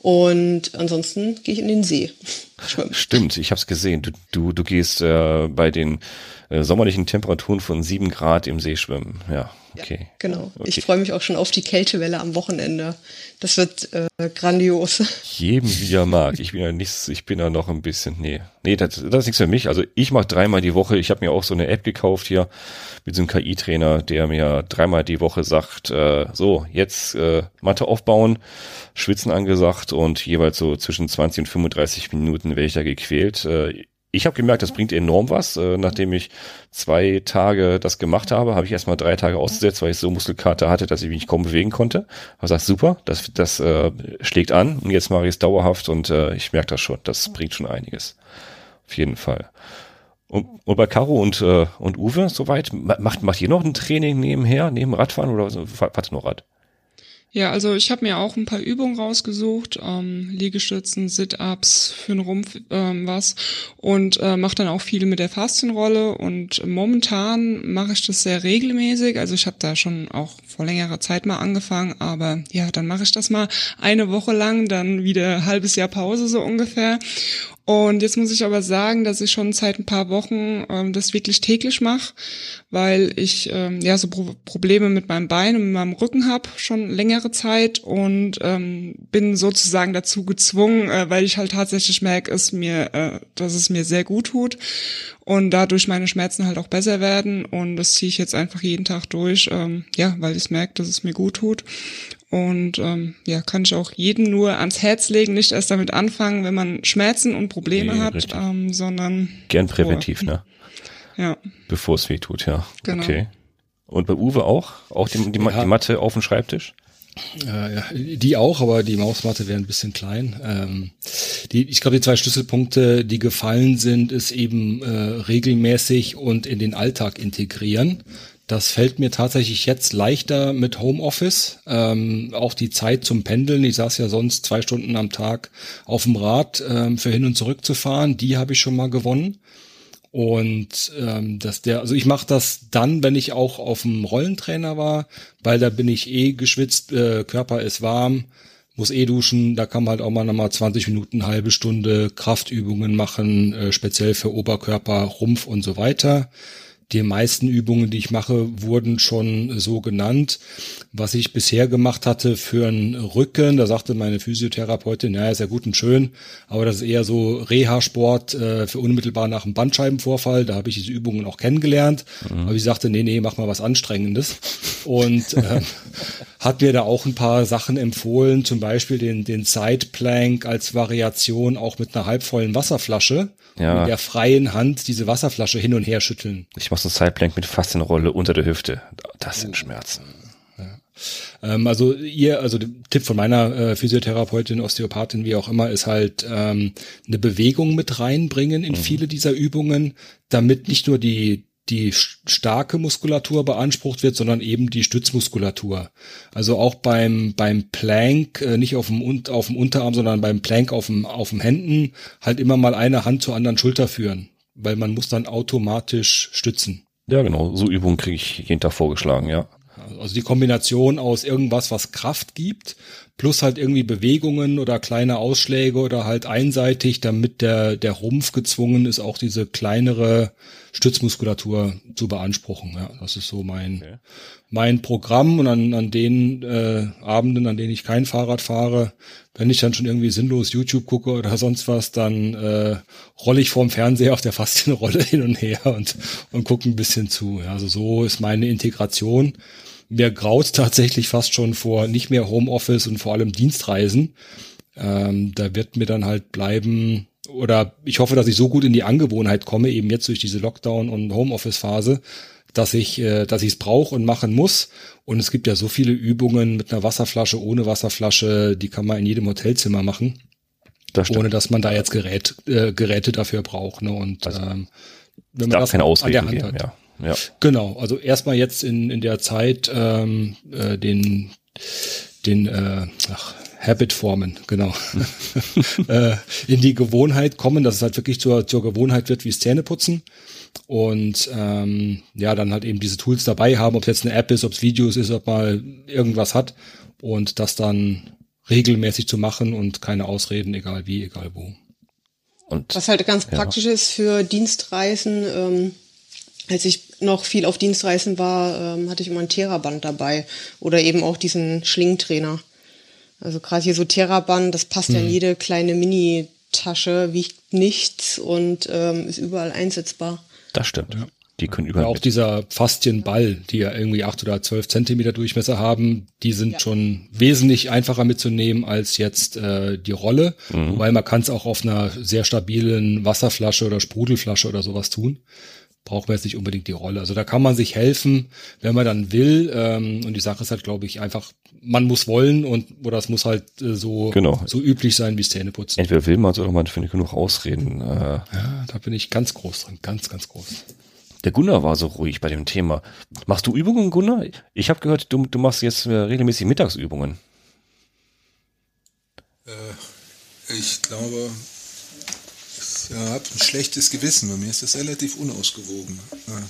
Und ansonsten gehe ich in den See. [laughs] Stimmt, ich habe es gesehen. Du, du, du gehst äh, bei den sommerlichen Temperaturen von sieben Grad im See schwimmen. Ja, okay. Ja, genau. Okay. Ich freue mich auch schon auf die Kältewelle am Wochenende. Das wird äh, grandios. Jedem wie er mag. Ich bin ja nichts, ich bin ja noch ein bisschen, nee. Nee, das, das ist nichts für mich. Also ich mache dreimal die Woche. Ich habe mir auch so eine App gekauft hier mit so einem KI-Trainer, der mir dreimal die Woche sagt, äh, so, jetzt äh, Matte aufbauen, Schwitzen angesagt und jeweils so zwischen 20 und 35 Minuten werde ich da gequält. Äh, ich habe gemerkt, das bringt enorm was. Äh, nachdem ich zwei Tage das gemacht habe, habe ich erstmal drei Tage ausgesetzt, weil ich so Muskelkater hatte, dass ich mich kaum bewegen konnte. Habe gesagt, super, das, das äh, schlägt an und jetzt mache ich es dauerhaft und äh, ich merke das schon. Das bringt schon einiges. Auf jeden Fall. Und, und bei Caro und, äh, und Uwe, soweit, macht, macht ihr noch ein Training nebenher, neben Radfahren oder fahrt ihr noch Rad? Ja, also ich habe mir auch ein paar Übungen rausgesucht, ähm, Liegestützen, Sit-ups, für den Rumpf ähm, was. Und äh, mache dann auch viel mit der Faszienrolle. Und momentan mache ich das sehr regelmäßig. Also ich habe da schon auch vor längerer Zeit mal angefangen, aber ja, dann mache ich das mal eine Woche lang, dann wieder halbes Jahr Pause so ungefähr und jetzt muss ich aber sagen, dass ich schon seit ein paar Wochen ähm, das wirklich täglich mache, weil ich ähm, ja so Pro Probleme mit meinem Bein und mit meinem Rücken habe schon längere Zeit und ähm, bin sozusagen dazu gezwungen, äh, weil ich halt tatsächlich merke, es mir, äh, dass es mir sehr gut tut und dadurch meine Schmerzen halt auch besser werden und das ziehe ich jetzt einfach jeden Tag durch, ähm, ja, weil ich merke, dass es mir gut tut und ähm, ja, kann ich auch jedem nur ans Herz legen, nicht erst damit anfangen, wenn man Schmerzen und Probleme nee, hat, ähm, sondern gern präventiv, vor. ne? [laughs] Ja. Bevor es weh tut, ja. Genau. Okay. Und bei Uwe auch? Auch die, die, ja. die Matte auf dem Schreibtisch? Äh, ja, die auch, aber die Mausmatte wäre ein bisschen klein. Ähm, die, ich glaube, die zwei Schlüsselpunkte, die gefallen sind, ist eben äh, regelmäßig und in den Alltag integrieren. Das fällt mir tatsächlich jetzt leichter mit Homeoffice. Ähm, auch die Zeit zum Pendeln. Ich saß ja sonst zwei Stunden am Tag auf dem Rad ähm, für hin und zurück zu fahren. Die habe ich schon mal gewonnen. Und ähm, dass der, also ich mache das dann, wenn ich auch auf dem Rollentrainer war, weil da bin ich eh geschwitzt, äh, Körper ist warm, muss eh duschen, da kann man halt auch mal nochmal 20 Minuten, halbe Stunde Kraftübungen machen, äh, speziell für Oberkörper, Rumpf und so weiter die meisten Übungen, die ich mache, wurden schon so genannt. Was ich bisher gemacht hatte für einen Rücken, da sagte meine Physiotherapeutin, ja, ist ja gut und schön, aber das ist eher so Reha-Sport äh, für unmittelbar nach einem Bandscheibenvorfall. Da habe ich diese Übungen auch kennengelernt. Mhm. Aber ich sagte, nee, nee, mach mal was Anstrengendes. Und äh, [laughs] hat mir da auch ein paar Sachen empfohlen, zum Beispiel den, den Side Plank als Variation auch mit einer halbvollen Wasserflasche ja. mit der freien Hand diese Wasserflasche hin und her schütteln. Ich mache so Sideplank mit Faszienrolle unter der Hüfte. Das sind Schmerzen. Ähm, also ihr, also der Tipp von meiner äh, Physiotherapeutin, Osteopathin, wie auch immer, ist halt ähm, eine Bewegung mit reinbringen in mhm. viele dieser Übungen, damit nicht nur die die starke Muskulatur beansprucht wird, sondern eben die Stützmuskulatur. Also auch beim, beim Plank, äh, nicht auf dem, auf dem Unterarm, sondern beim Plank auf dem, auf dem Händen, halt immer mal eine Hand zur anderen Schulter führen, weil man muss dann automatisch stützen. Ja, genau. So Übungen kriege ich jeden Tag vorgeschlagen, ja. Also die Kombination aus irgendwas, was Kraft gibt, plus halt irgendwie Bewegungen oder kleine Ausschläge oder halt einseitig, damit der, der Rumpf gezwungen ist, auch diese kleinere Stützmuskulatur zu beanspruchen. Ja, das ist so mein, okay. mein Programm und an, an den äh, Abenden, an denen ich kein Fahrrad fahre, wenn ich dann schon irgendwie sinnlos YouTube gucke oder [laughs] sonst was, dann äh, rolle ich vorm Fernseher auf der Faszienrolle [laughs] hin und her und, und gucke ein bisschen zu. Ja, also so ist meine Integration mir graut tatsächlich fast schon vor nicht mehr Homeoffice und vor allem Dienstreisen. Ähm, da wird mir dann halt bleiben, oder ich hoffe, dass ich so gut in die Angewohnheit komme, eben jetzt durch diese Lockdown- und Homeoffice-Phase, dass ich äh, dass ich es brauche und machen muss. Und es gibt ja so viele Übungen mit einer Wasserflasche, ohne Wasserflasche, die kann man in jedem Hotelzimmer machen. Das ohne dass man da jetzt Gerät, äh, Geräte dafür braucht. Ne? Und also, ähm, wenn man das keine Ausrede an der Hand geben, hat. Ja. Ja. Genau, also erstmal jetzt in, in der Zeit ähm, äh, den, den äh, ach, Habit formen, genau. [laughs] [laughs] äh, in die Gewohnheit kommen, dass es halt wirklich zur, zur Gewohnheit wird, wie es Zähneputzen. Und ähm, ja, dann halt eben diese Tools dabei haben, ob es jetzt eine App ist, ob es Videos ist, ob man irgendwas hat und das dann regelmäßig zu machen und keine Ausreden, egal wie, egal wo. Und, Was halt ganz ja. praktisch ist für Dienstreisen, ähm, als ich noch viel auf Dienstreisen war, ähm, hatte ich immer ein Theraband dabei oder eben auch diesen Schlingtrainer. Also gerade hier so Theraband, das passt mhm. ja in mhm. jede kleine Mini-Tasche, wiegt nichts und ähm, ist überall einsetzbar. Das stimmt. Ja. Die können überall. Ja, auch dieser Faszienball, die ja irgendwie acht oder zwölf Zentimeter Durchmesser haben, die sind ja. schon wesentlich einfacher mitzunehmen als jetzt äh, die Rolle. Mhm. Wobei man kann es auch auf einer sehr stabilen Wasserflasche oder Sprudelflasche oder sowas tun braucht man jetzt nicht unbedingt die Rolle. Also da kann man sich helfen, wenn man dann will. Ähm, und die Sache ist halt, glaube ich, einfach, man muss wollen und oder es muss halt äh, so, genau. so üblich sein wie Zähneputzen. Entweder will man es oder man findet genug Ausreden. Äh, ja, da bin ich ganz groß drin, ganz, ganz groß. Der Gunnar war so ruhig bei dem Thema. Machst du Übungen, Gunnar? Ich habe gehört, du, du machst jetzt äh, regelmäßig Mittagsübungen. Äh, ich glaube, ich habe ein schlechtes Gewissen. Bei mir ist das relativ unausgewogen. Ja.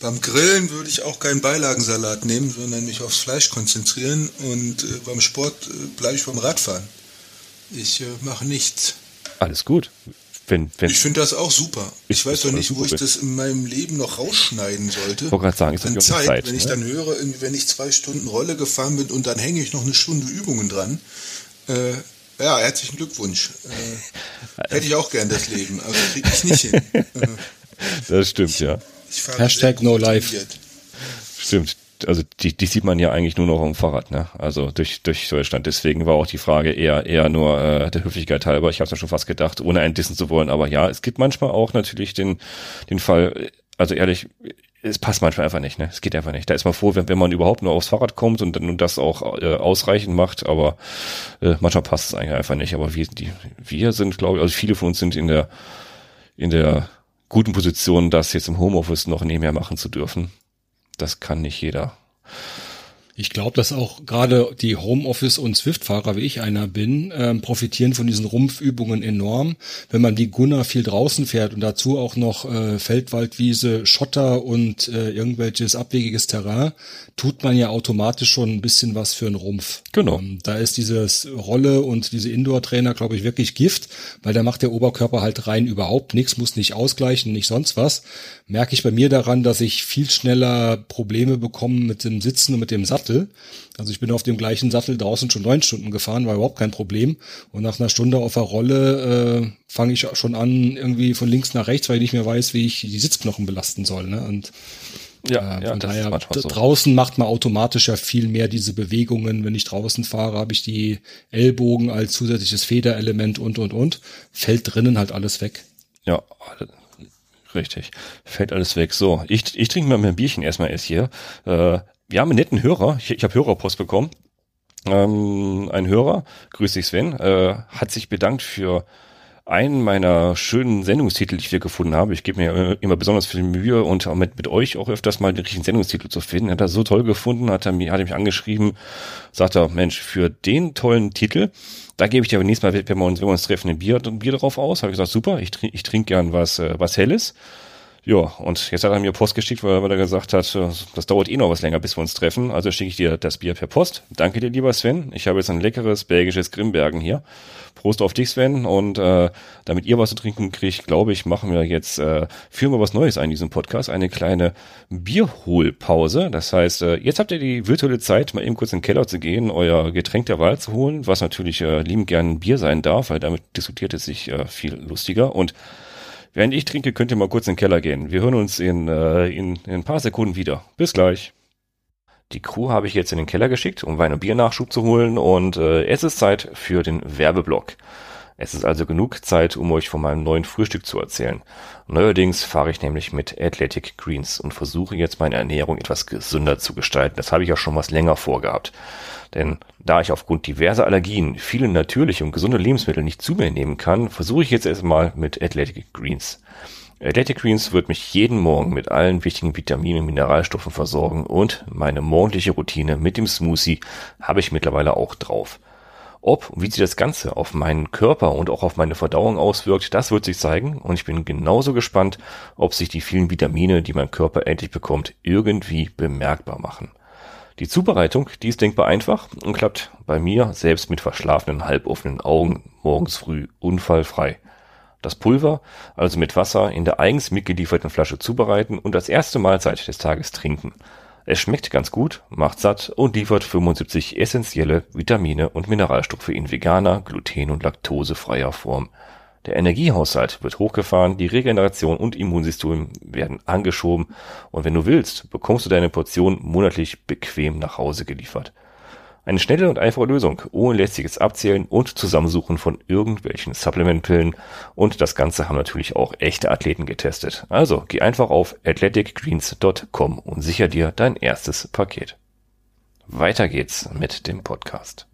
Beim Grillen würde ich auch keinen Beilagensalat nehmen, sondern mich aufs Fleisch konzentrieren. Und äh, beim Sport äh, bleibe ich beim Radfahren. Ich äh, mache nichts. Alles gut. Wenn, wenn ich finde das auch super. Ich weiß doch nicht, wo ich das in meinem Leben noch rausschneiden sollte. Ich wollte gerade sagen, ist An Zeit, Zeit, wenn ne? ich dann höre, wenn ich zwei Stunden Rolle gefahren bin und dann hänge ich noch eine Stunde Übungen dran, äh, ja, herzlichen Glückwunsch. Äh, hätte ich auch gern das Leben, aber kriege ich nicht hin. [laughs] das stimmt, ja. Hashtag No Life. Stimmt. Also die, die sieht man ja eigentlich nur noch auf dem Fahrrad, ne? Also durch, durch Deutschland. Deswegen war auch die Frage eher eher nur äh, der Höflichkeit halber. Ich habe mir schon fast gedacht, ohne einen dissen zu wollen. Aber ja, es gibt manchmal auch natürlich den den Fall. Also ehrlich, es passt manchmal einfach nicht, ne? Es geht einfach nicht. Da ist man froh, wenn, wenn man überhaupt nur aufs Fahrrad kommt und dann das auch äh, ausreichend macht, aber äh, manchmal passt es eigentlich einfach nicht. Aber wir, die, wir sind, glaube ich, also viele von uns sind in der in der guten Position, das jetzt im Homeoffice noch nebenher machen zu dürfen. Das kann nicht jeder. Ich glaube, dass auch gerade die Homeoffice- und Swift-Fahrer, wie ich einer bin, ähm, profitieren von diesen Rumpfübungen enorm. Wenn man wie Gunnar viel draußen fährt und dazu auch noch äh, Feldwaldwiese, Schotter und äh, irgendwelches abwegiges Terrain, tut man ja automatisch schon ein bisschen was für einen Rumpf. Genau. Ähm, da ist dieses Rolle und diese Indoor-Trainer, glaube ich, wirklich Gift, weil da macht der Oberkörper halt rein überhaupt nichts, muss nicht ausgleichen, nicht sonst was. Merke ich bei mir daran, dass ich viel schneller Probleme bekomme mit dem Sitzen und mit dem Sattel Sattel. Also ich bin auf dem gleichen Sattel draußen schon neun Stunden gefahren, war überhaupt kein Problem. Und nach einer Stunde auf der Rolle äh, fange ich schon an, irgendwie von links nach rechts, weil ich nicht mehr weiß, wie ich die Sitzknochen belasten soll. Ne? Und ja, äh, von ja, daher, so. draußen macht man automatisch ja viel mehr diese Bewegungen. Wenn ich draußen fahre, habe ich die Ellbogen als zusätzliches Federelement und, und, und. Fällt drinnen halt alles weg. Ja, richtig. Fällt alles weg. So, ich, ich trinke mal mein Bierchen erstmal erst hier. Äh, wir haben einen netten Hörer. Ich, ich habe Hörerpost bekommen. Ähm, ein Hörer, grüß dich Sven, äh, hat sich bedankt für einen meiner schönen Sendungstitel, die ich hier gefunden habe. Ich gebe mir immer besonders viel Mühe und mit, mit euch auch öfters mal den richtigen Sendungstitel zu finden. Hat er so toll gefunden, hat er mir, hat er mich angeschrieben, sagt er, Mensch, für den tollen Titel, da gebe ich dir aber nächstes Mal, wenn wir uns, wenn wir uns treffen, ein Bier, ein Bier drauf aus. Habe ich gesagt, super, ich, ich trinke gern was, äh, was Helles. Ja, und jetzt hat er mir Post geschickt, weil, er gesagt hat, äh, das dauert eh noch was länger, bis wir uns treffen. Also schicke ich dir das Bier per Post. Danke dir, lieber Sven. Ich habe jetzt ein leckeres belgisches Grimbergen hier. Prost auf dich, Sven. Und äh, damit ihr was zu trinken kriegt, glaube ich, machen wir jetzt, äh, führen wir was Neues ein in diesem Podcast. Eine kleine Bierholpause. Das heißt, äh, jetzt habt ihr die virtuelle Zeit, mal eben kurz in den Keller zu gehen, euer Getränk der Wahl zu holen, was natürlich äh, liebend gern Bier sein darf, weil damit diskutiert es sich äh, viel lustiger. Und Während ich trinke, könnt ihr mal kurz in den Keller gehen. Wir hören uns in, äh, in, in ein paar Sekunden wieder. Bis gleich. Die Crew habe ich jetzt in den Keller geschickt, um Wein- und Biernachschub zu holen und äh, es ist Zeit für den Werbeblock. Es ist also genug Zeit, um euch von meinem neuen Frühstück zu erzählen. Neuerdings fahre ich nämlich mit Athletic Greens und versuche jetzt meine Ernährung etwas gesünder zu gestalten. Das habe ich ja schon was länger vorgehabt. Denn da ich aufgrund diverser Allergien viele natürliche und gesunde Lebensmittel nicht zu mir nehmen kann, versuche ich jetzt erstmal mit Athletic Greens. Athletic Greens wird mich jeden Morgen mit allen wichtigen Vitaminen und Mineralstoffen versorgen und meine morgendliche Routine mit dem Smoothie habe ich mittlerweile auch drauf. Ob und wie sich das Ganze auf meinen Körper und auch auf meine Verdauung auswirkt, das wird sich zeigen und ich bin genauso gespannt, ob sich die vielen Vitamine, die mein Körper endlich bekommt, irgendwie bemerkbar machen. Die Zubereitung, die ist denkbar einfach und klappt bei mir selbst mit verschlafenen, halboffenen Augen morgens früh unfallfrei. Das Pulver also mit Wasser in der eigens mitgelieferten Flasche zubereiten und als erste Mahlzeit des Tages trinken. Es schmeckt ganz gut, macht satt und liefert 75 essentielle Vitamine und Mineralstoffe in veganer, gluten- und laktosefreier Form. Der Energiehaushalt wird hochgefahren, die Regeneration und Immunsystem werden angeschoben und wenn du willst, bekommst du deine Portion monatlich bequem nach Hause geliefert. Eine schnelle und einfache Lösung, ohne lästiges Abzählen und Zusammensuchen von irgendwelchen Supplementpillen. Und das Ganze haben natürlich auch echte Athleten getestet. Also geh einfach auf athleticgreens.com und sicher dir dein erstes Paket. Weiter geht's mit dem Podcast.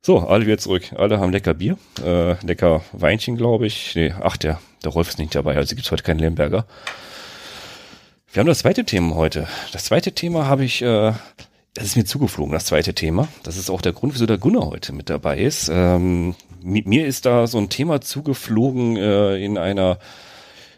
So, alle wieder zurück. Alle haben lecker Bier, äh, lecker Weinchen, glaube ich. Nee, ach, der, der Rolf ist nicht dabei, also gibt's heute keinen Lemberger. Wir haben das zweite Thema heute. Das zweite Thema habe ich äh, das ist mir zugeflogen, das zweite Thema. Das ist auch der Grund, wieso der Gunnar heute mit dabei ist. Ähm, mir ist da so ein Thema zugeflogen äh, in einer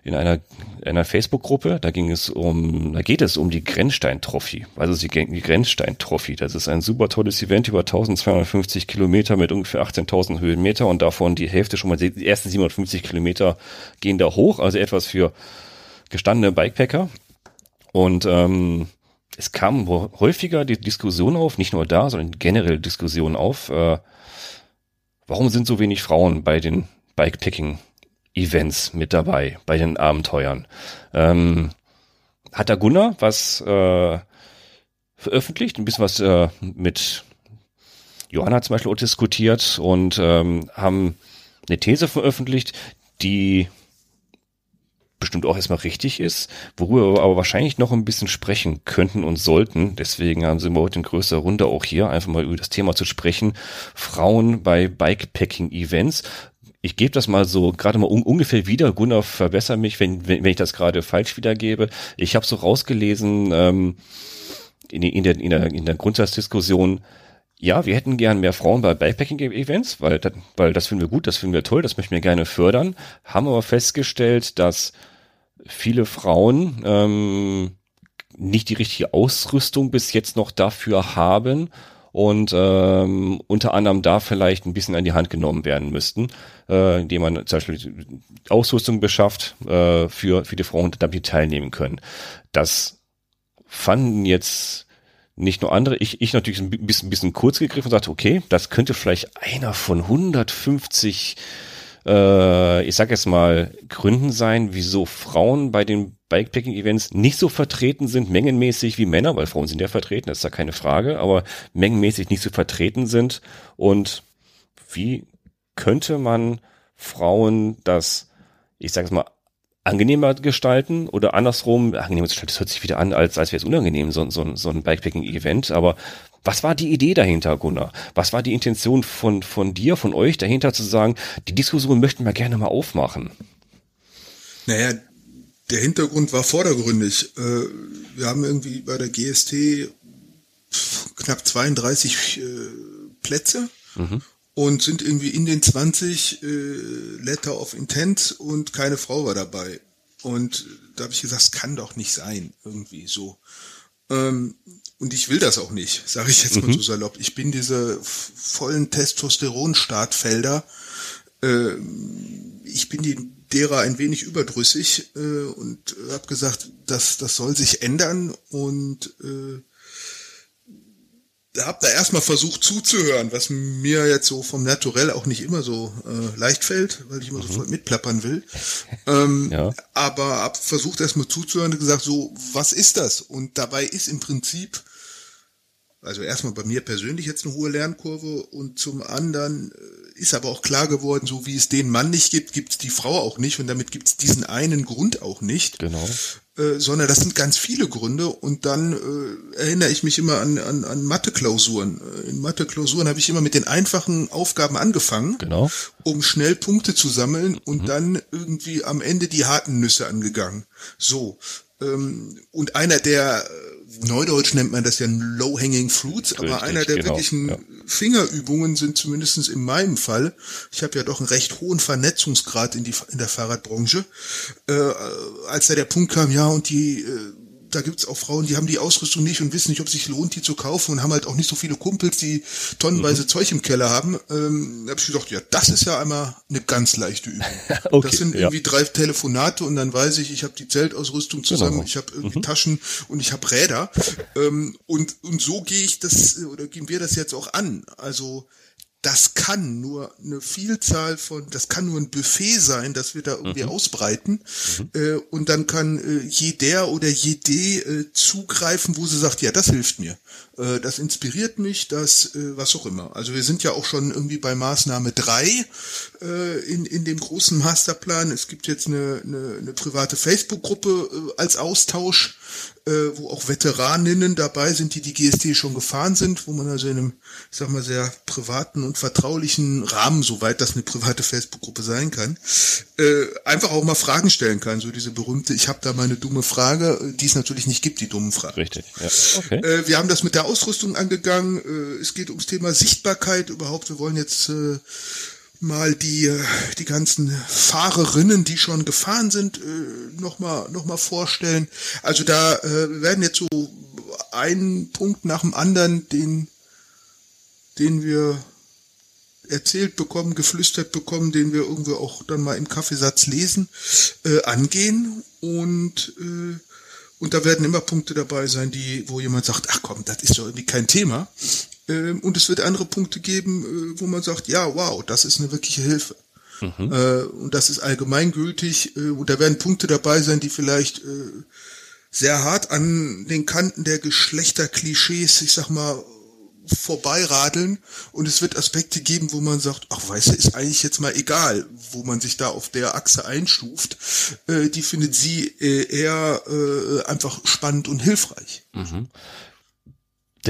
in einer, einer Facebook-Gruppe. Da ging es um, da geht es um die Grenzstein-Trophy. Also die, die Grenzstein-Trophy. Das ist ein super tolles Event über 1250 Kilometer mit ungefähr 18.000 Höhenmeter und davon die Hälfte schon mal, die ersten 750 Kilometer gehen da hoch. Also etwas für gestandene Bikepacker. Und ähm, es kam häufiger die Diskussion auf, nicht nur da, sondern generell Diskussion auf, äh, warum sind so wenig Frauen bei den Bikepacking-Events mit dabei, bei den Abenteuern? Ähm, hat der Gunnar was äh, veröffentlicht, ein bisschen was äh, mit Johanna zum Beispiel auch diskutiert und ähm, haben eine These veröffentlicht, die bestimmt auch erstmal richtig ist, worüber wir aber wahrscheinlich noch ein bisschen sprechen könnten und sollten. Deswegen haben sie heute in größerer Runde auch hier, einfach mal über das Thema zu sprechen. Frauen bei Bikepacking-Events. Ich gebe das mal so gerade mal un ungefähr wieder. Gunnar, verbessere mich, wenn, wenn, wenn ich das gerade falsch wiedergebe. Ich habe so rausgelesen, ähm, in, in, der, in, der, in der Grundsatzdiskussion, ja, wir hätten gern mehr Frauen bei Bikepacking-Events, weil, weil das finden wir gut, das finden wir toll, das möchten wir gerne fördern, haben aber festgestellt, dass viele Frauen ähm, nicht die richtige Ausrüstung bis jetzt noch dafür haben und ähm, unter anderem da vielleicht ein bisschen an die Hand genommen werden müssten, äh, indem man zum Beispiel Ausrüstung beschafft äh, für, für die Frauen, damit die teilnehmen können. Das fanden jetzt nicht nur andere, ich, ich natürlich ein bisschen, bisschen kurz gegriffen und sagte, okay, das könnte vielleicht einer von 150 äh, ich sag jetzt mal, Gründen sein, wieso Frauen bei den Bikepacking-Events nicht so vertreten sind, mengenmäßig wie Männer, weil Frauen sind ja vertreten, das ist ja keine Frage, aber mengenmäßig nicht so vertreten sind. Und wie könnte man Frauen das, ich sag es mal, angenehmer gestalten oder andersrum, angenehmer gestalten, das hört sich wieder an, als, als wäre es unangenehm, so, so, so ein Bikepacking-Event, aber was war die Idee dahinter, Gunnar? Was war die Intention von, von dir, von euch dahinter zu sagen, die Diskussion möchten wir gerne mal aufmachen? Naja, der Hintergrund war vordergründig. Äh, wir haben irgendwie bei der GST knapp 32 äh, Plätze mhm. Und sind irgendwie in den 20 äh, Letter of Intent und keine Frau war dabei. Und da habe ich gesagt, es kann doch nicht sein, irgendwie so. Ähm, und ich will das auch nicht, sage ich jetzt mal mhm. so salopp. Ich bin diese vollen Testosteron-Startfelder. Äh, ich bin die, derer ein wenig überdrüssig äh, und habe gesagt, das, das soll sich ändern und äh, habe da erstmal versucht zuzuhören, was mir jetzt so vom Naturell auch nicht immer so äh, leicht fällt, weil ich immer mhm. sofort mitplappern will. Ähm, [laughs] ja. Aber habe versucht erstmal zuzuhören und gesagt, so, was ist das? Und dabei ist im Prinzip, also erstmal bei mir persönlich jetzt eine hohe Lernkurve und zum anderen äh, ist aber auch klar geworden, so wie es den Mann nicht gibt, gibt es die Frau auch nicht und damit gibt es diesen einen Grund auch nicht. Genau. Äh, sondern das sind ganz viele Gründe und dann äh, erinnere ich mich immer an, an, an Mathe-Klausuren. Äh, in Mathe-Klausuren habe ich immer mit den einfachen Aufgaben angefangen, genau. um schnell Punkte zu sammeln und mhm. dann irgendwie am Ende die harten Nüsse angegangen. So. Ähm, und einer der Neudeutsch nennt man das ja Low-Hanging Fruits, Richtig, aber einer der genau, wirklichen ja. Fingerübungen sind zumindestens in meinem Fall, ich habe ja doch einen recht hohen Vernetzungsgrad in, die, in der Fahrradbranche, äh, als da der Punkt kam, ja, und die äh, da gibt's auch Frauen, die haben die Ausrüstung nicht und wissen nicht, ob es sich lohnt, die zu kaufen und haben halt auch nicht so viele Kumpels, die tonnenweise mhm. Zeug im Keller haben. Ähm, da habe ich gedacht, ja, das ist ja einmal eine ganz leichte Übung. [laughs] okay, das sind ja. irgendwie drei Telefonate und dann weiß ich, ich habe die Zeltausrüstung zusammen, genau. ich habe irgendwie mhm. Taschen und ich habe Räder. Ähm, und, und so gehe ich das, oder gehen wir das jetzt auch an. Also das kann nur eine Vielzahl von, das kann nur ein Buffet sein, das wir da irgendwie mhm. ausbreiten. Mhm. Äh, und dann kann äh, jeder oder jede äh, zugreifen, wo sie sagt, ja, das hilft mir. Äh, das inspiriert mich, das, äh, was auch immer. Also wir sind ja auch schon irgendwie bei Maßnahme drei äh, in, in dem großen Masterplan. Es gibt jetzt eine, eine, eine private Facebook-Gruppe äh, als Austausch äh, wo auch Veteraninnen dabei sind, die die GST schon gefahren sind, wo man also in einem, ich sag mal, sehr privaten und vertraulichen Rahmen, soweit das eine private Facebook-Gruppe sein kann, äh, einfach auch mal Fragen stellen kann. So diese berühmte, ich habe da meine dumme Frage, die es natürlich nicht gibt, die dummen Fragen. Richtig, ja. Okay. Äh, wir haben das mit der Ausrüstung angegangen. Äh, es geht ums Thema Sichtbarkeit überhaupt. Wir wollen jetzt äh, mal die, äh, die ganzen Fahrerinnen, die schon gefahren sind, äh, nochmal noch mal vorstellen. Also da äh, werden jetzt so ein Punkt nach dem anderen, den, den wir erzählt bekommen, geflüstert bekommen, den wir irgendwie auch dann mal im Kaffeesatz lesen, äh, angehen und äh, und da werden immer Punkte dabei sein, die, wo jemand sagt, ach komm, das ist doch irgendwie kein Thema. Ähm, und es wird andere Punkte geben, äh, wo man sagt, ja, wow, das ist eine wirkliche Hilfe. Mhm. Äh, und das ist allgemeingültig. Äh, und da werden Punkte dabei sein, die vielleicht sehr hart an den Kanten der Geschlechterklischees, ich sag mal, vorbeiradeln und es wird Aspekte geben, wo man sagt, ach weißt du, ist eigentlich jetzt mal egal, wo man sich da auf der Achse einstuft. Die findet sie eher einfach spannend und hilfreich. Mhm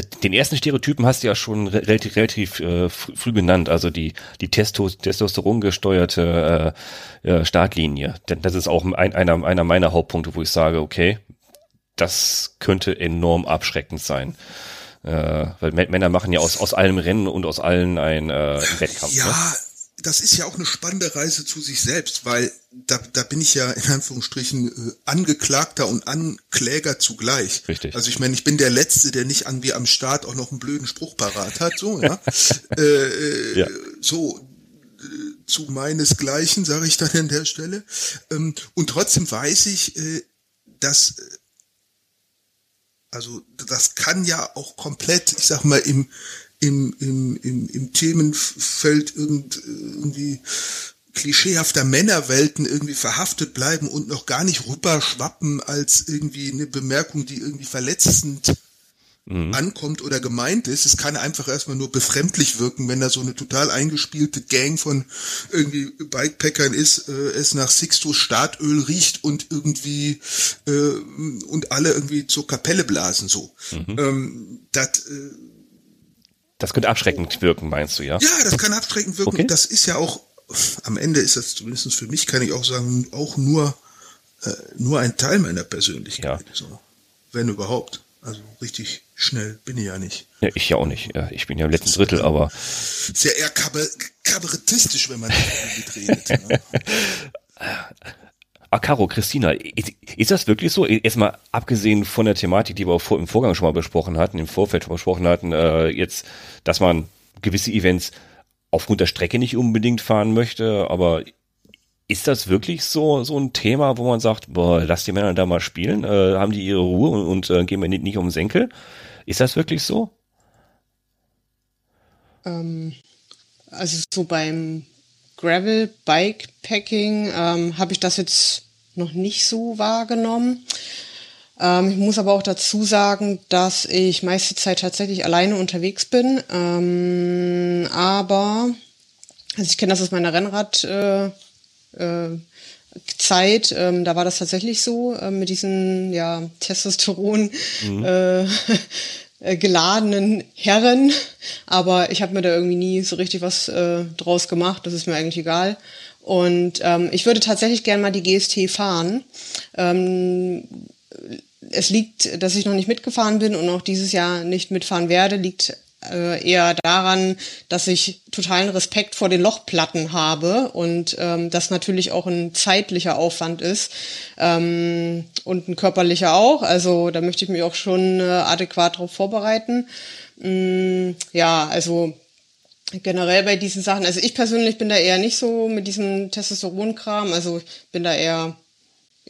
den ersten Stereotypen hast du ja schon relativ, relativ äh, früh genannt, also die, die Testo Testosteron gesteuerte äh, äh, Startlinie. Das ist auch ein, einer, einer meiner Hauptpunkte, wo ich sage, okay, das könnte enorm abschreckend sein. Äh, weil Männer machen ja aus, aus allem Rennen und aus allen ein, äh, Wettkampf. Ja, ne? Das ist ja auch eine spannende Reise zu sich selbst, weil da, da bin ich ja in Anführungsstrichen äh, Angeklagter und Ankläger zugleich. Richtig. Also ich meine, ich bin der Letzte, der nicht irgendwie am Start auch noch einen blöden Spruch parat hat, so, ja. [laughs] äh, äh, ja. So, äh, zu meinesgleichen, sage ich dann an der Stelle. Ähm, und trotzdem weiß ich, äh, dass äh, also das kann ja auch komplett, ich sag mal, im im, im, im, im Themenfeld irgend, irgendwie klischeehafter Männerwelten irgendwie verhaftet bleiben und noch gar nicht rüberschwappen als irgendwie eine Bemerkung, die irgendwie verletzend mhm. ankommt oder gemeint ist. Es kann einfach erstmal nur befremdlich wirken, wenn da so eine total eingespielte Gang von irgendwie Bikepackern ist, äh, es nach Sixto Startöl riecht und irgendwie äh, und alle irgendwie zur Kapelle blasen so. Mhm. Ähm, das äh, das könnte abschreckend wirken, meinst du, ja? Ja, das kann abschreckend wirken. Okay. Das ist ja auch, am Ende ist das zumindest für mich, kann ich auch sagen, auch nur, äh, nur ein Teil meiner Persönlichkeit. Ja. So. Wenn überhaupt. Also richtig schnell bin ich ja nicht. Ja, ich ja auch nicht. Ja, ich bin ja im letzten Drittel, aber. Ist ja eher kabarettistisch, wenn man redet. [laughs] ne? Ah, Caro, Christina, ist, ist, das wirklich so? Erstmal abgesehen von der Thematik, die wir auch vor, im Vorgang schon mal besprochen hatten, im Vorfeld schon besprochen hatten, äh, jetzt, dass man gewisse Events aufgrund der Strecke nicht unbedingt fahren möchte, aber ist das wirklich so so ein Thema, wo man sagt, boah, lass die Männer da mal spielen, äh, haben die ihre Ruhe und, und äh, gehen wir nicht, nicht um den Senkel? Ist das wirklich so? Ähm, also so beim Gravel Bikepacking ähm, habe ich das jetzt noch nicht so wahrgenommen. Ähm, ich muss aber auch dazu sagen, dass ich meiste Zeit tatsächlich alleine unterwegs bin. Ähm, aber, also ich kenne das aus meiner Rennrad äh, äh, Zeit, ähm, da war das tatsächlich so, äh, mit diesen ja, Testosteron mhm. äh, [laughs] äh, geladenen Herren, aber ich habe mir da irgendwie nie so richtig was äh, draus gemacht. Das ist mir eigentlich egal. Und ähm, ich würde tatsächlich gerne mal die GST fahren. Ähm, es liegt, dass ich noch nicht mitgefahren bin und auch dieses Jahr nicht mitfahren werde, liegt äh, eher daran, dass ich totalen Respekt vor den Lochplatten habe und ähm, das natürlich auch ein zeitlicher Aufwand ist ähm, und ein körperlicher auch. Also da möchte ich mich auch schon äh, adäquat darauf vorbereiten. Mm, ja, also generell bei diesen Sachen, also ich persönlich bin da eher nicht so mit diesem Testosteronkram, also bin da eher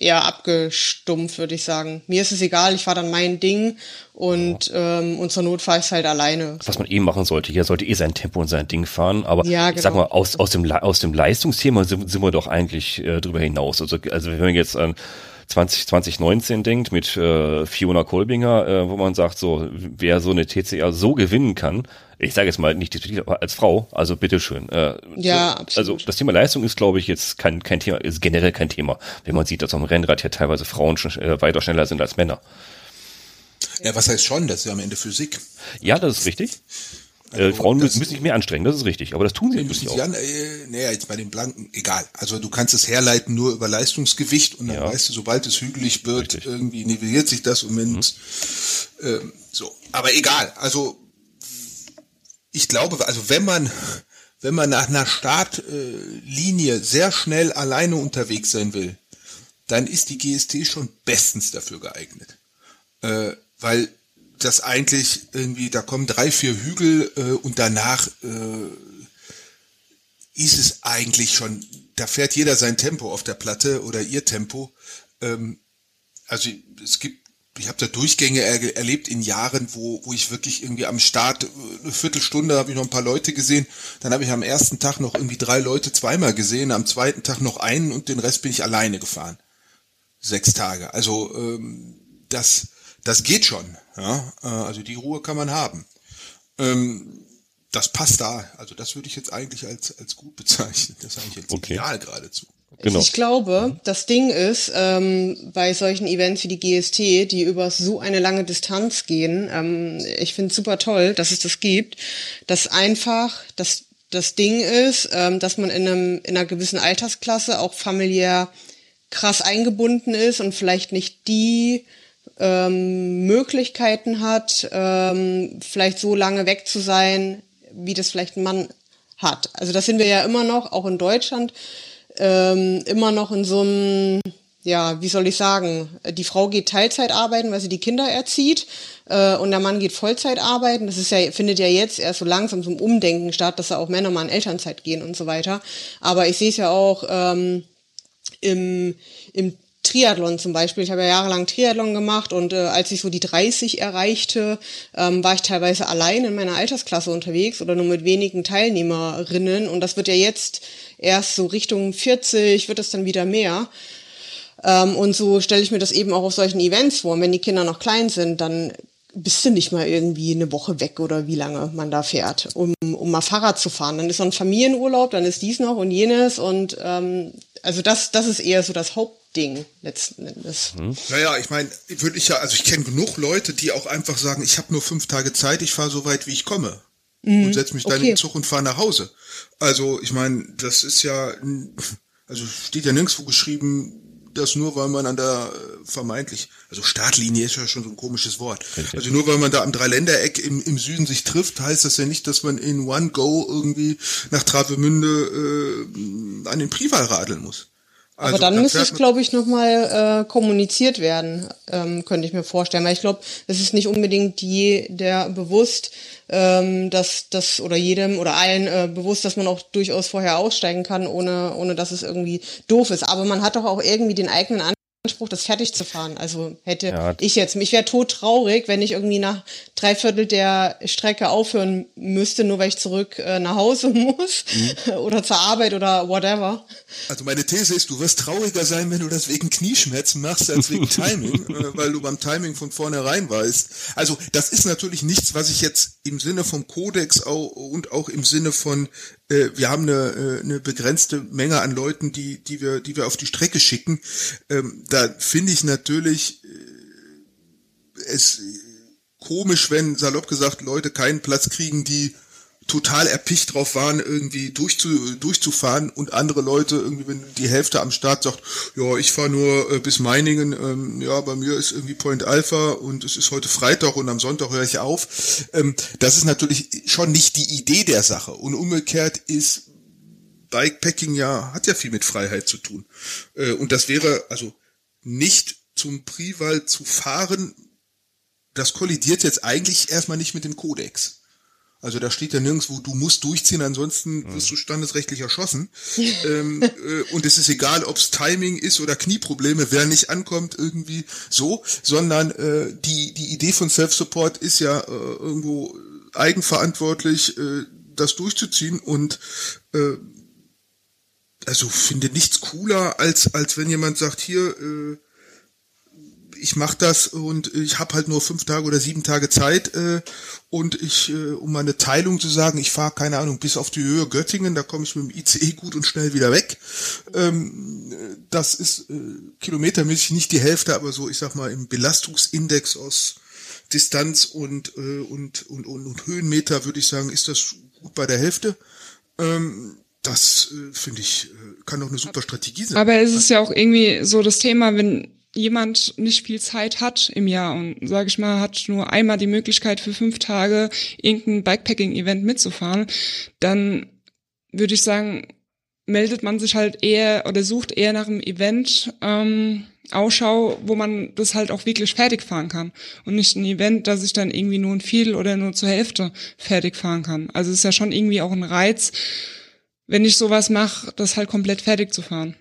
eher abgestumpft, würde ich sagen. Mir ist es egal, ich fahre dann mein Ding und, ja. ähm, und zur Not fahre ich halt alleine. Was man eh machen sollte, hier sollte eh sein Tempo und sein Ding fahren, aber ja, genau. ich sag genau. mal, aus, aus, dem, aus dem Leistungsthema sind, sind wir doch eigentlich äh, drüber hinaus. Also, also wenn man jetzt an 20, 2019 denkt mit äh, Fiona Kolbinger, äh, wo man sagt, so, wer so eine TCR so gewinnen kann, ich sage jetzt mal nicht als Frau, also bitteschön. Äh, ja, absolut. Also das Thema Leistung ist, glaube ich, jetzt kein, kein Thema, ist generell kein Thema, wenn man sieht, dass am Rennrad ja teilweise Frauen schon äh, weiter schneller sind als Männer. Ja, was heißt schon? Das ist ja am Ende Physik. Ja, das ist richtig. Also, äh, Frauen müssen sich mehr anstrengen, das ist richtig, aber das tun sie müssen auch. An, äh, naja, jetzt bei den Blanken, egal. Also du kannst es herleiten nur über Leistungsgewicht und dann ja. weißt du, sobald es hügelig wird, richtig. irgendwie nivelliert sich das und wenn mhm. ähm, so. Aber egal, also ich glaube, also wenn man, wenn man nach einer Startlinie sehr schnell alleine unterwegs sein will, dann ist die GST schon bestens dafür geeignet. Äh, weil das eigentlich irgendwie, da kommen drei, vier Hügel äh, und danach äh, ist es eigentlich schon, da fährt jeder sein Tempo auf der Platte oder ihr Tempo. Ähm, also es gibt ich habe da Durchgänge er, erlebt in Jahren, wo, wo ich wirklich irgendwie am Start äh, eine Viertelstunde habe ich noch ein paar Leute gesehen. Dann habe ich am ersten Tag noch irgendwie drei Leute zweimal gesehen, am zweiten Tag noch einen und den Rest bin ich alleine gefahren. Sechs Tage. Also ähm, das, das geht schon. Ja? Äh, also die Ruhe kann man haben. Ähm, das passt da. Also das würde ich jetzt eigentlich als, als gut bezeichnen. Das ist eigentlich jetzt okay. ideal geradezu. Genau. Ich glaube, das Ding ist, ähm, bei solchen Events wie die GST, die über so eine lange Distanz gehen, ähm, ich finde es super toll, dass es das gibt, dass einfach das, das Ding ist, ähm, dass man in, einem, in einer gewissen Altersklasse auch familiär krass eingebunden ist und vielleicht nicht die ähm, Möglichkeiten hat, ähm, vielleicht so lange weg zu sein, wie das vielleicht ein Mann hat. Also das sind wir ja immer noch, auch in Deutschland, ähm, immer noch in so einem, ja, wie soll ich sagen, die Frau geht Teilzeit arbeiten, weil sie die Kinder erzieht äh, und der Mann geht Vollzeit arbeiten. Das ist ja, findet ja jetzt erst so langsam zum Umdenken statt, dass da auch Männer mal in Elternzeit gehen und so weiter. Aber ich sehe es ja auch ähm, im, im Triathlon zum Beispiel. Ich habe ja jahrelang Triathlon gemacht und äh, als ich so die 30 erreichte, ähm, war ich teilweise allein in meiner Altersklasse unterwegs oder nur mit wenigen Teilnehmerinnen und das wird ja jetzt erst so Richtung 40 wird es dann wieder mehr. Ähm, und so stelle ich mir das eben auch auf solchen Events vor. Und wenn die Kinder noch klein sind, dann bist du nicht mal irgendwie eine Woche weg oder wie lange man da fährt, um, um mal Fahrrad zu fahren. Dann ist so ein Familienurlaub, dann ist dies noch und jenes und ähm, also das, das ist eher so das Hauptding letzten Endes. Hm. Naja, ich meine, würde ich ja, also ich kenne genug Leute, die auch einfach sagen, ich habe nur fünf Tage Zeit, ich fahre so weit, wie ich komme. Mhm. Und setze mich dann okay. in den Zug und fahre nach Hause. Also, ich meine, das ist ja, also steht ja nirgendwo geschrieben, das nur, weil man an der äh, vermeintlich, also Startlinie ist ja schon so ein komisches Wort. Also nur weil man da am Dreiländereck im, im Süden sich trifft, heißt das ja nicht, dass man in One Go irgendwie nach Travemünde äh, an den Prival radeln muss. Also, Aber dann müsste es, glaube ich, nochmal äh, kommuniziert werden, ähm, könnte ich mir vorstellen. Weil ich glaube, es ist nicht unbedingt jeder bewusst, ähm, dass das oder jedem oder allen äh, bewusst, dass man auch durchaus vorher aussteigen kann, ohne, ohne dass es irgendwie doof ist. Aber man hat doch auch irgendwie den eigenen Anspruch, das fertig zu fahren. Also hätte ja. ich jetzt, ich wäre tot traurig, wenn ich irgendwie nach drei Viertel der Strecke aufhören müsste, nur weil ich zurück äh, nach Hause [laughs] muss mhm. oder zur Arbeit oder whatever. Also meine These ist, du wirst trauriger sein, wenn du das wegen Knieschmerzen machst, als wegen Timing, [laughs] äh, weil du beim Timing von vornherein weißt. Also das ist natürlich nichts, was ich jetzt im Sinne vom Kodex auch, und auch im Sinne von äh, wir haben eine, äh, eine begrenzte Menge an Leuten, die, die wir, die wir auf die Strecke schicken. Ähm, da finde ich natürlich äh, es komisch, wenn salopp gesagt Leute keinen Platz kriegen, die total erpicht drauf waren, irgendwie durchzu, durchzufahren und andere Leute irgendwie, wenn die Hälfte am Start sagt, ja, ich fahre nur äh, bis Meiningen, ähm, ja, bei mir ist irgendwie Point Alpha und es ist heute Freitag und am Sonntag höre ich auf. Ähm, das ist natürlich schon nicht die Idee der Sache und umgekehrt ist Bikepacking ja, hat ja viel mit Freiheit zu tun. Äh, und das wäre also nicht zum Prival zu fahren, das kollidiert jetzt eigentlich erstmal nicht mit dem Kodex. Also da steht ja nirgendwo, du musst durchziehen, ansonsten wirst du standesrechtlich erschossen. [laughs] ähm, äh, und es ist egal, ob's Timing ist oder Knieprobleme, wer nicht ankommt, irgendwie so, sondern äh, die, die Idee von Self-Support ist ja äh, irgendwo eigenverantwortlich, äh, das durchzuziehen und äh, also finde nichts cooler, als, als wenn jemand sagt, hier, äh, ich mache das und ich habe halt nur fünf Tage oder sieben Tage Zeit äh, und ich, äh, um mal eine Teilung zu sagen, ich fahre, keine Ahnung, bis auf die Höhe Göttingen, da komme ich mit dem ICE gut und schnell wieder weg. Ähm, das ist äh, kilometermäßig nicht die Hälfte, aber so, ich sag mal, im Belastungsindex aus Distanz und, äh, und, und, und, und Höhenmeter würde ich sagen, ist das gut bei der Hälfte. Ähm, das äh, finde ich, äh, kann doch eine super Strategie sein. Aber es ist ja auch irgendwie so das Thema, wenn jemand nicht viel Zeit hat im Jahr und sage ich mal, hat nur einmal die Möglichkeit für fünf Tage irgendein Bikepacking-Event mitzufahren, dann würde ich sagen, meldet man sich halt eher oder sucht eher nach einem Event ähm, Ausschau, wo man das halt auch wirklich fertig fahren kann und nicht ein Event, dass ich dann irgendwie nur ein Viertel oder nur zur Hälfte fertig fahren kann. Also es ist ja schon irgendwie auch ein Reiz, wenn ich sowas mache, das halt komplett fertig zu fahren.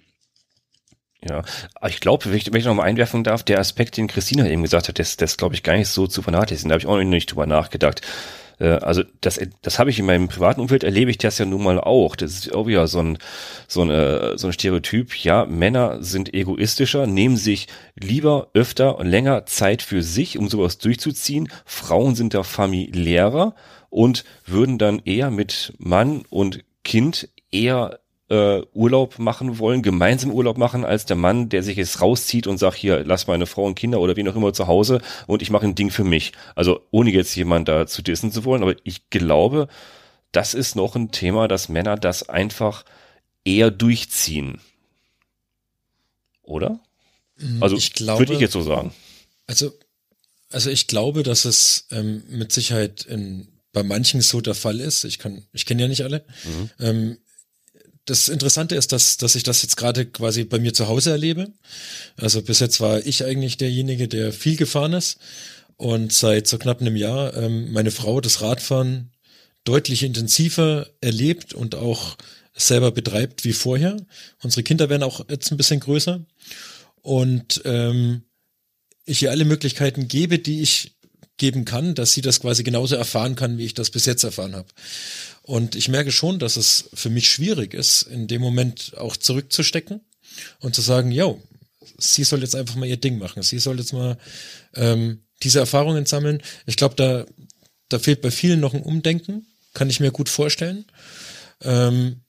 Ja, ich glaube, wenn ich, wenn ich noch mal einwerfen darf, der Aspekt, den Christina eben gesagt hat, das, das glaube ich gar nicht so zu vernachlässigen. Da habe ich auch noch nicht drüber nachgedacht. Äh, also das, das habe ich in meinem privaten Umfeld erlebe ich das ja nun mal auch. Das ist auch wieder so ein, so ein, äh, so ein Stereotyp. Ja, Männer sind egoistischer, nehmen sich lieber öfter und länger Zeit für sich, um sowas durchzuziehen. Frauen sind da familiärer und würden dann eher mit Mann und Kind eher äh, Urlaub machen wollen, gemeinsam Urlaub machen, als der Mann, der sich jetzt rauszieht und sagt, hier, lass meine Frau und Kinder oder wen auch immer zu Hause und ich mache ein Ding für mich. Also ohne jetzt jemand da zu dissen zu wollen, aber ich glaube, das ist noch ein Thema, dass Männer das einfach eher durchziehen. Oder? Mhm, also ich glaube, würde ich jetzt so sagen. Also Also ich glaube, dass es ähm, mit Sicherheit in, bei manchen so der Fall ist. Ich kann, ich kenne ja nicht alle. Mhm. Ähm, das Interessante ist, dass, dass ich das jetzt gerade quasi bei mir zu Hause erlebe. Also bis jetzt war ich eigentlich derjenige, der viel gefahren ist. Und seit so knapp einem Jahr ähm, meine Frau das Radfahren deutlich intensiver erlebt und auch selber betreibt wie vorher. Unsere Kinder werden auch jetzt ein bisschen größer. Und ähm, ich ihr alle Möglichkeiten gebe, die ich geben kann, dass sie das quasi genauso erfahren kann, wie ich das bis jetzt erfahren habe. Und ich merke schon, dass es für mich schwierig ist, in dem Moment auch zurückzustecken und zu sagen, yo, sie soll jetzt einfach mal ihr Ding machen. Sie soll jetzt mal ähm, diese Erfahrungen sammeln. Ich glaube, da, da fehlt bei vielen noch ein Umdenken, kann ich mir gut vorstellen. Ähm,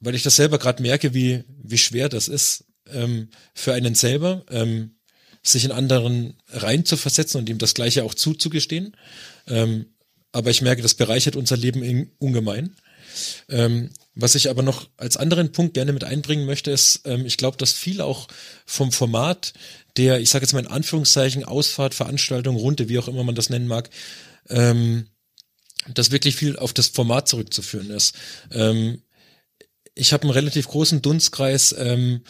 weil ich das selber gerade merke, wie, wie schwer das ist ähm, für einen selber, ähm, sich in anderen rein zu versetzen und ihm das Gleiche auch zuzugestehen. Ähm, aber ich merke, das bereichert unser Leben ungemein. Ähm, was ich aber noch als anderen Punkt gerne mit einbringen möchte, ist, ähm, ich glaube, dass viel auch vom Format der, ich sage jetzt mal in Anführungszeichen, Ausfahrt, Veranstaltung, Runde, wie auch immer man das nennen mag, ähm, dass wirklich viel auf das Format zurückzuführen ist. Ähm, ich habe einen relativ großen Dunstkreis ähm,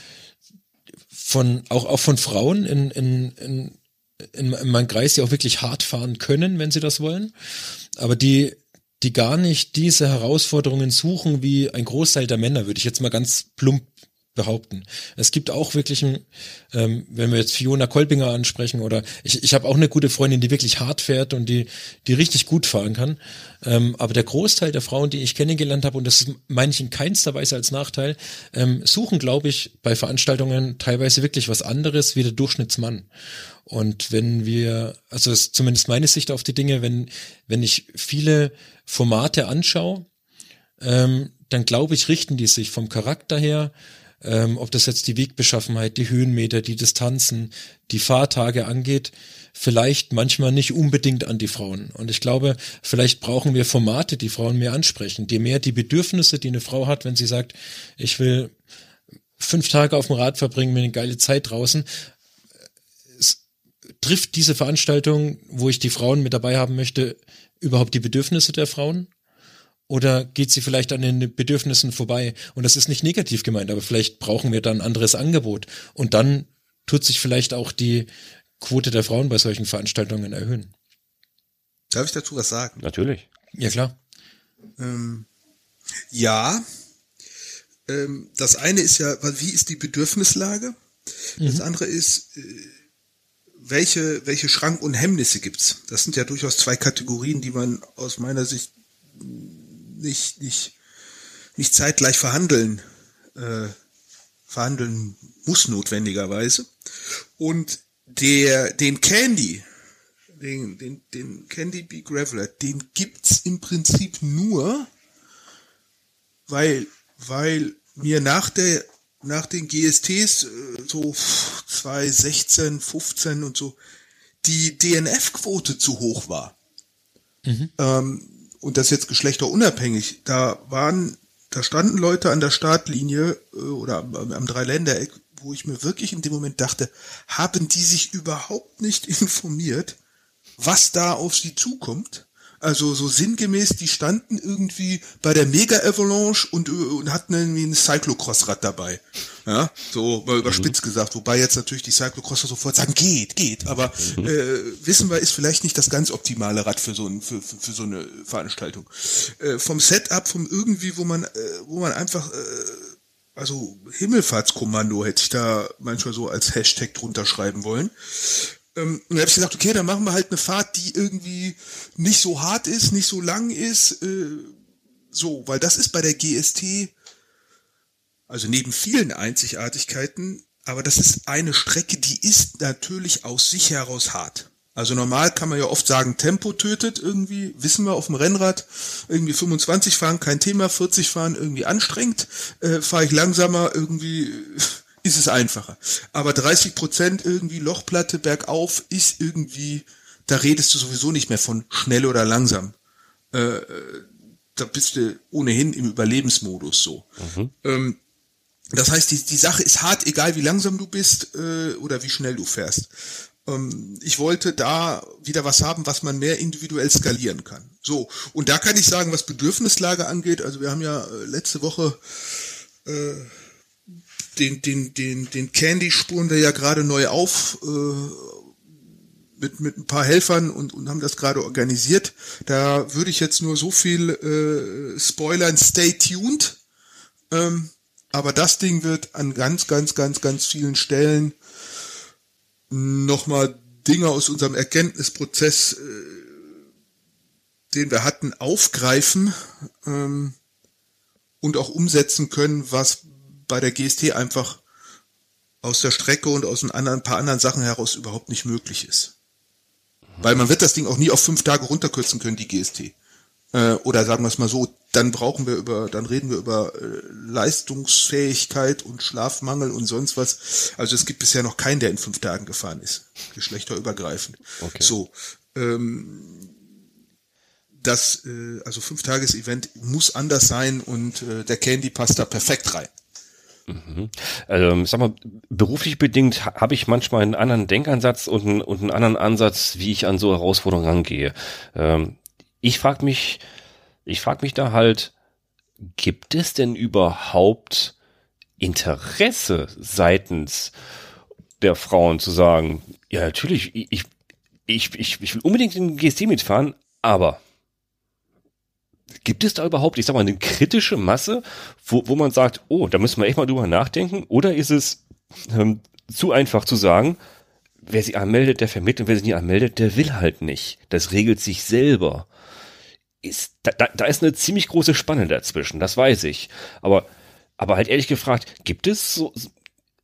von auch auch von Frauen in, in, in in, in meinem Kreis, die auch wirklich hart fahren können, wenn sie das wollen, aber die, die gar nicht diese Herausforderungen suchen wie ein Großteil der Männer, würde ich jetzt mal ganz plump behaupten. Es gibt auch wirklich, ein, ähm, wenn wir jetzt Fiona Kolbinger ansprechen oder ich, ich habe auch eine gute Freundin, die wirklich hart fährt und die, die richtig gut fahren kann. Ähm, aber der Großteil der Frauen, die ich kennengelernt habe, und das meine ich in keinster Weise als Nachteil, ähm, suchen, glaube ich, bei Veranstaltungen teilweise wirklich was anderes wie der Durchschnittsmann. Und wenn wir, also das ist zumindest meine Sicht auf die Dinge, wenn, wenn ich viele Formate anschaue, ähm, dann glaube ich, richten die sich vom Charakter her, ähm, ob das jetzt die Wegbeschaffenheit, die Höhenmeter, die Distanzen, die Fahrtage angeht, vielleicht manchmal nicht unbedingt an die Frauen. Und ich glaube, vielleicht brauchen wir Formate, die Frauen mehr ansprechen, die mehr die Bedürfnisse, die eine Frau hat, wenn sie sagt, ich will fünf Tage auf dem Rad verbringen, mir eine geile Zeit draußen, trifft diese Veranstaltung, wo ich die Frauen mit dabei haben möchte, überhaupt die Bedürfnisse der Frauen? Oder geht sie vielleicht an den Bedürfnissen vorbei? Und das ist nicht negativ gemeint, aber vielleicht brauchen wir dann ein anderes Angebot. Und dann tut sich vielleicht auch die Quote der Frauen bei solchen Veranstaltungen erhöhen. Darf ich dazu was sagen? Natürlich. Ja, klar. Ähm, ja. Ähm, das eine ist ja, wie ist die Bedürfnislage? Das mhm. andere ist, äh, welche, welche Schrank und Hemmnisse gibt's? Das sind ja durchaus zwei Kategorien, die man aus meiner Sicht nicht, nicht, nicht zeitgleich verhandeln, äh, verhandeln muss notwendigerweise. Und der, den Candy, den, den, den Candy Bee Graveler, den gibt's im Prinzip nur, weil, weil mir nach der nach den GSTs, äh, so 2016, 15 und so, die DNF-Quote zu hoch war. Mhm. Ähm, und das jetzt geschlechterunabhängig. Da waren, da standen Leute an der Startlinie äh, oder am, am Dreiländereck, wo ich mir wirklich in dem Moment dachte, haben die sich überhaupt nicht [laughs] informiert, was da auf sie zukommt? Also so sinngemäß, die standen irgendwie bei der Mega Avalanche und, und hatten irgendwie ein Cyclocross-Rad dabei. Ja, so mal überspitzt mhm. gesagt. Wobei jetzt natürlich die Cyclocrosser sofort sagen, geht, geht. Aber mhm. äh, wissen wir, ist vielleicht nicht das ganz optimale Rad für so, ein, für, für, für so eine Veranstaltung. Äh, vom Setup, vom irgendwie, wo man, äh, wo man einfach äh, also Himmelfahrtskommando hätte ich da manchmal so als Hashtag drunter schreiben wollen. Ähm, und dann habe ich gesagt, okay, dann machen wir halt eine Fahrt, die irgendwie nicht so hart ist, nicht so lang ist. Äh, so, weil das ist bei der GST, also neben vielen Einzigartigkeiten, aber das ist eine Strecke, die ist natürlich aus sich heraus hart. Also normal kann man ja oft sagen, Tempo tötet irgendwie, wissen wir auf dem Rennrad, irgendwie 25 fahren, kein Thema, 40 fahren irgendwie anstrengend, äh, fahre ich langsamer, irgendwie ist es einfacher. Aber 30 Prozent irgendwie Lochplatte bergauf ist irgendwie, da redest du sowieso nicht mehr von schnell oder langsam. Äh, da bist du ohnehin im Überlebensmodus so. Mhm. Ähm, das heißt, die, die Sache ist hart, egal wie langsam du bist äh, oder wie schnell du fährst. Ähm, ich wollte da wieder was haben, was man mehr individuell skalieren kann. So, und da kann ich sagen, was Bedürfnislage angeht, also wir haben ja äh, letzte Woche äh, den, den, den, den Candy spuren wir ja gerade neu auf äh, mit, mit ein paar Helfern und, und haben das gerade organisiert. Da würde ich jetzt nur so viel äh, spoilern, stay tuned. Ähm, aber das Ding wird an ganz, ganz, ganz, ganz vielen Stellen nochmal Dinge aus unserem Erkenntnisprozess, äh, den wir hatten, aufgreifen ähm, und auch umsetzen können, was bei der GST einfach aus der Strecke und aus ein, anderen, paar anderen Sachen heraus überhaupt nicht möglich ist. Weil man wird das Ding auch nie auf fünf Tage runterkürzen können, die GST. Äh, oder sagen wir es mal so, dann brauchen wir über, dann reden wir über äh, Leistungsfähigkeit und Schlafmangel und sonst was. Also es gibt bisher noch keinen, der in fünf Tagen gefahren ist, geschlechterübergreifend. Okay. So, ähm, das, äh, also fünf Tages Event muss anders sein und äh, der Candy passt da perfekt rein. Mhm. Ähm, sag mal, beruflich bedingt habe ich manchmal einen anderen Denkansatz und einen, und einen anderen Ansatz, wie ich an so Herausforderungen rangehe. Ähm, ich frage mich, ich frage mich da halt, gibt es denn überhaupt Interesse seitens der Frauen zu sagen, ja natürlich, ich, ich, ich, ich will unbedingt in den GST mitfahren, aber gibt es da überhaupt, ich sag mal, eine kritische Masse, wo, wo man sagt, oh, da müssen wir echt mal drüber nachdenken? Oder ist es ähm, zu einfach zu sagen, wer sich anmeldet, der vermittelt, wer sich nicht anmeldet, der will halt nicht. Das regelt sich selber. Ist, da, da, da ist eine ziemlich große Spanne dazwischen, das weiß ich. Aber, aber halt ehrlich gefragt, gibt es so,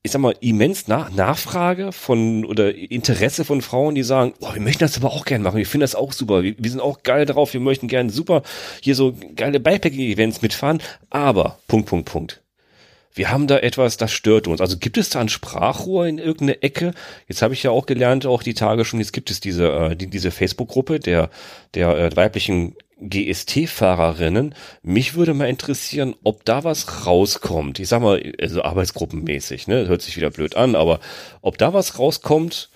ich sag mal, immens nach Nachfrage von oder Interesse von Frauen, die sagen, oh, wir möchten das aber auch gerne machen, wir finden das auch super, wir, wir sind auch geil drauf, wir möchten gerne super hier so geile Bikepacking-Events mitfahren, aber Punkt, Punkt, Punkt. Wir haben da etwas, das stört uns. Also gibt es da ein Sprachrohr in irgendeine Ecke? Jetzt habe ich ja auch gelernt, auch die Tage schon, jetzt gibt es diese, äh, die, diese Facebook-Gruppe der, der äh, weiblichen GST-Fahrerinnen. Mich würde mal interessieren, ob da was rauskommt. Ich sag mal, also arbeitsgruppenmäßig, ne? Hört sich wieder blöd an, aber ob da was rauskommt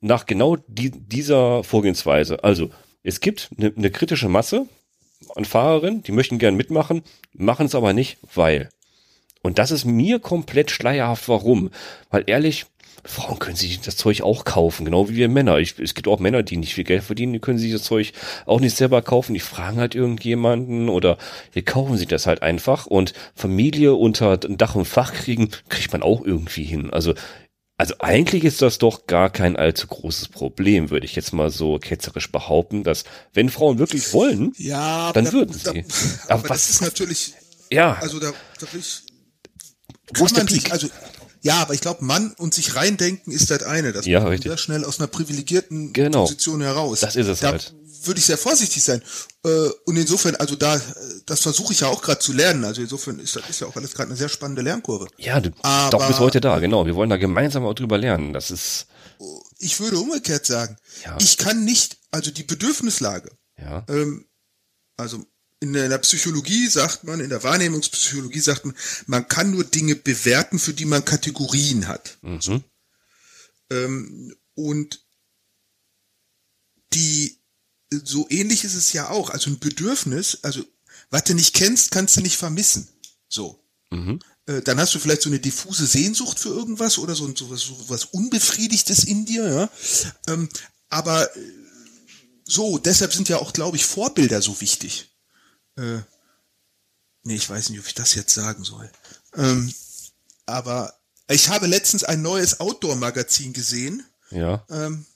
nach genau die, dieser Vorgehensweise. Also, es gibt eine, eine kritische Masse an Fahrerinnen, die möchten gern mitmachen, machen es aber nicht, weil. Und das ist mir komplett schleierhaft, warum. Weil ehrlich, Frauen können sich das Zeug auch kaufen, genau wie wir Männer. Ich, es gibt auch Männer, die nicht viel Geld verdienen, die können sich das Zeug auch nicht selber kaufen. Die fragen halt irgendjemanden oder die kaufen sich das halt einfach. Und Familie unter Dach und Fach kriegen, kriegt man auch irgendwie hin. Also also eigentlich ist das doch gar kein allzu großes Problem, würde ich jetzt mal so ketzerisch behaupten, dass wenn Frauen wirklich wollen, ja, dann da, würden sie. Da, [laughs] aber, aber was, das ist natürlich, ja, also da, da will ich, der Peak? Sich, also ja, aber ich glaube, Mann und sich reindenken ist das eine. Das ja, richtig. sehr schnell aus einer privilegierten genau. Position heraus. Das ist es da halt. Würde ich sehr vorsichtig sein. Äh, und insofern, also da, das versuche ich ja auch gerade zu lernen. Also insofern ist das ist ja auch alles gerade eine sehr spannende Lernkurve. Ja, du, aber, doch bis heute da, genau. Wir wollen da gemeinsam auch drüber lernen. Das ist. Ich würde umgekehrt sagen, ja. ich kann nicht, also die Bedürfnislage. Ja. Ähm, also in der Psychologie sagt man, in der Wahrnehmungspsychologie sagt man, man kann nur Dinge bewerten, für die man Kategorien hat. Mhm. Ähm, und die, so ähnlich ist es ja auch. Also ein Bedürfnis, also was du nicht kennst, kannst du nicht vermissen. So. Mhm. Äh, dann hast du vielleicht so eine diffuse Sehnsucht für irgendwas oder so, so, was, so was Unbefriedigtes in dir, ja. Ähm, aber äh, so, deshalb sind ja auch, glaube ich, Vorbilder so wichtig äh, nee, ich weiß nicht, ob ich das jetzt sagen soll. Ähm, aber ich habe letztens ein neues Outdoor-Magazin gesehen. Ja. Ähm,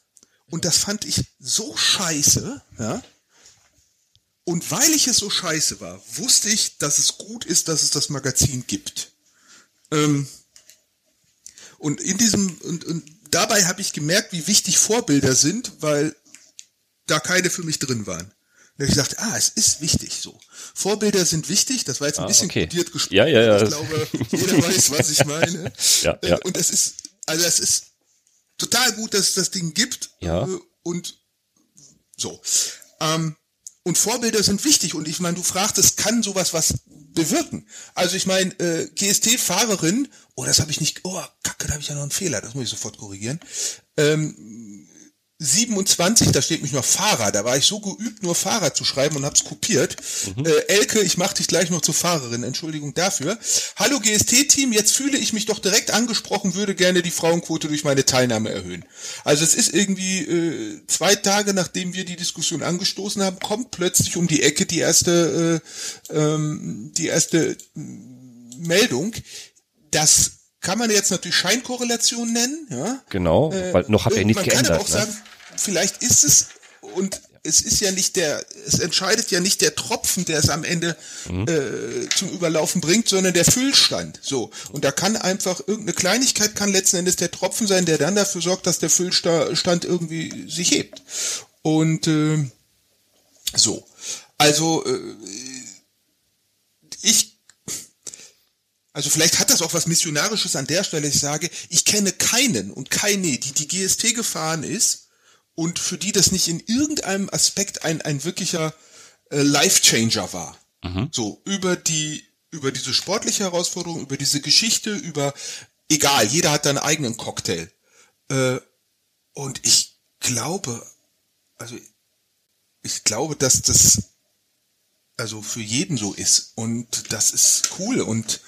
und das fand ich so scheiße, ja. Und weil ich es so scheiße war, wusste ich, dass es gut ist, dass es das Magazin gibt. Ähm, und in diesem, und, und dabei habe ich gemerkt, wie wichtig Vorbilder sind, weil da keine für mich drin waren. Da habe ich gesagt, ah, es ist wichtig so. Vorbilder sind wichtig, das war jetzt ein ah, bisschen okay. kodiert gesprochen. Ja, ja, ja. Ich glaube, jeder [laughs] weiß, was ich meine. ja, ja. Und es ist, also es ist total gut, dass es das Ding gibt. Ja. Äh, und so. Ähm, und Vorbilder sind wichtig. Und ich meine, du fragtest, kann sowas was bewirken? Also ich meine, äh, GST-Fahrerin, oh, das habe ich nicht, oh, kacke, da habe ich ja noch einen Fehler, das muss ich sofort korrigieren. Ähm, 27, da steht mich noch Fahrer. Da war ich so geübt, nur Fahrer zu schreiben und hab's kopiert. Mhm. Äh, Elke, ich mach dich gleich noch zur Fahrerin. Entschuldigung dafür. Hallo GST-Team, jetzt fühle ich mich doch direkt angesprochen, würde gerne die Frauenquote durch meine Teilnahme erhöhen. Also es ist irgendwie äh, zwei Tage, nachdem wir die Diskussion angestoßen haben, kommt plötzlich um die Ecke die erste, äh, ähm, die erste Meldung. Das kann man jetzt natürlich Scheinkorrelation nennen, ja. Genau, äh, weil noch hat er nicht geändert. Man kann aber auch ne? sagen, vielleicht ist es und es ist ja nicht der, es entscheidet ja nicht der Tropfen, der es am Ende mhm. äh, zum Überlaufen bringt, sondern der Füllstand. So und da kann einfach irgendeine Kleinigkeit kann letzten Endes der Tropfen sein, der dann dafür sorgt, dass der Füllstand irgendwie sich hebt. Und äh, so, also äh, ich also vielleicht hat das auch was Missionarisches an der Stelle. Ich sage, ich kenne keinen und keine, die die GST gefahren ist und für die das nicht in irgendeinem Aspekt ein, ein wirklicher äh, Life-Changer war. Mhm. So, über die, über diese sportliche Herausforderung, über diese Geschichte, über, egal, jeder hat da einen eigenen Cocktail. Äh, und ich glaube, also ich glaube, dass das also für jeden so ist. Und das ist cool. Und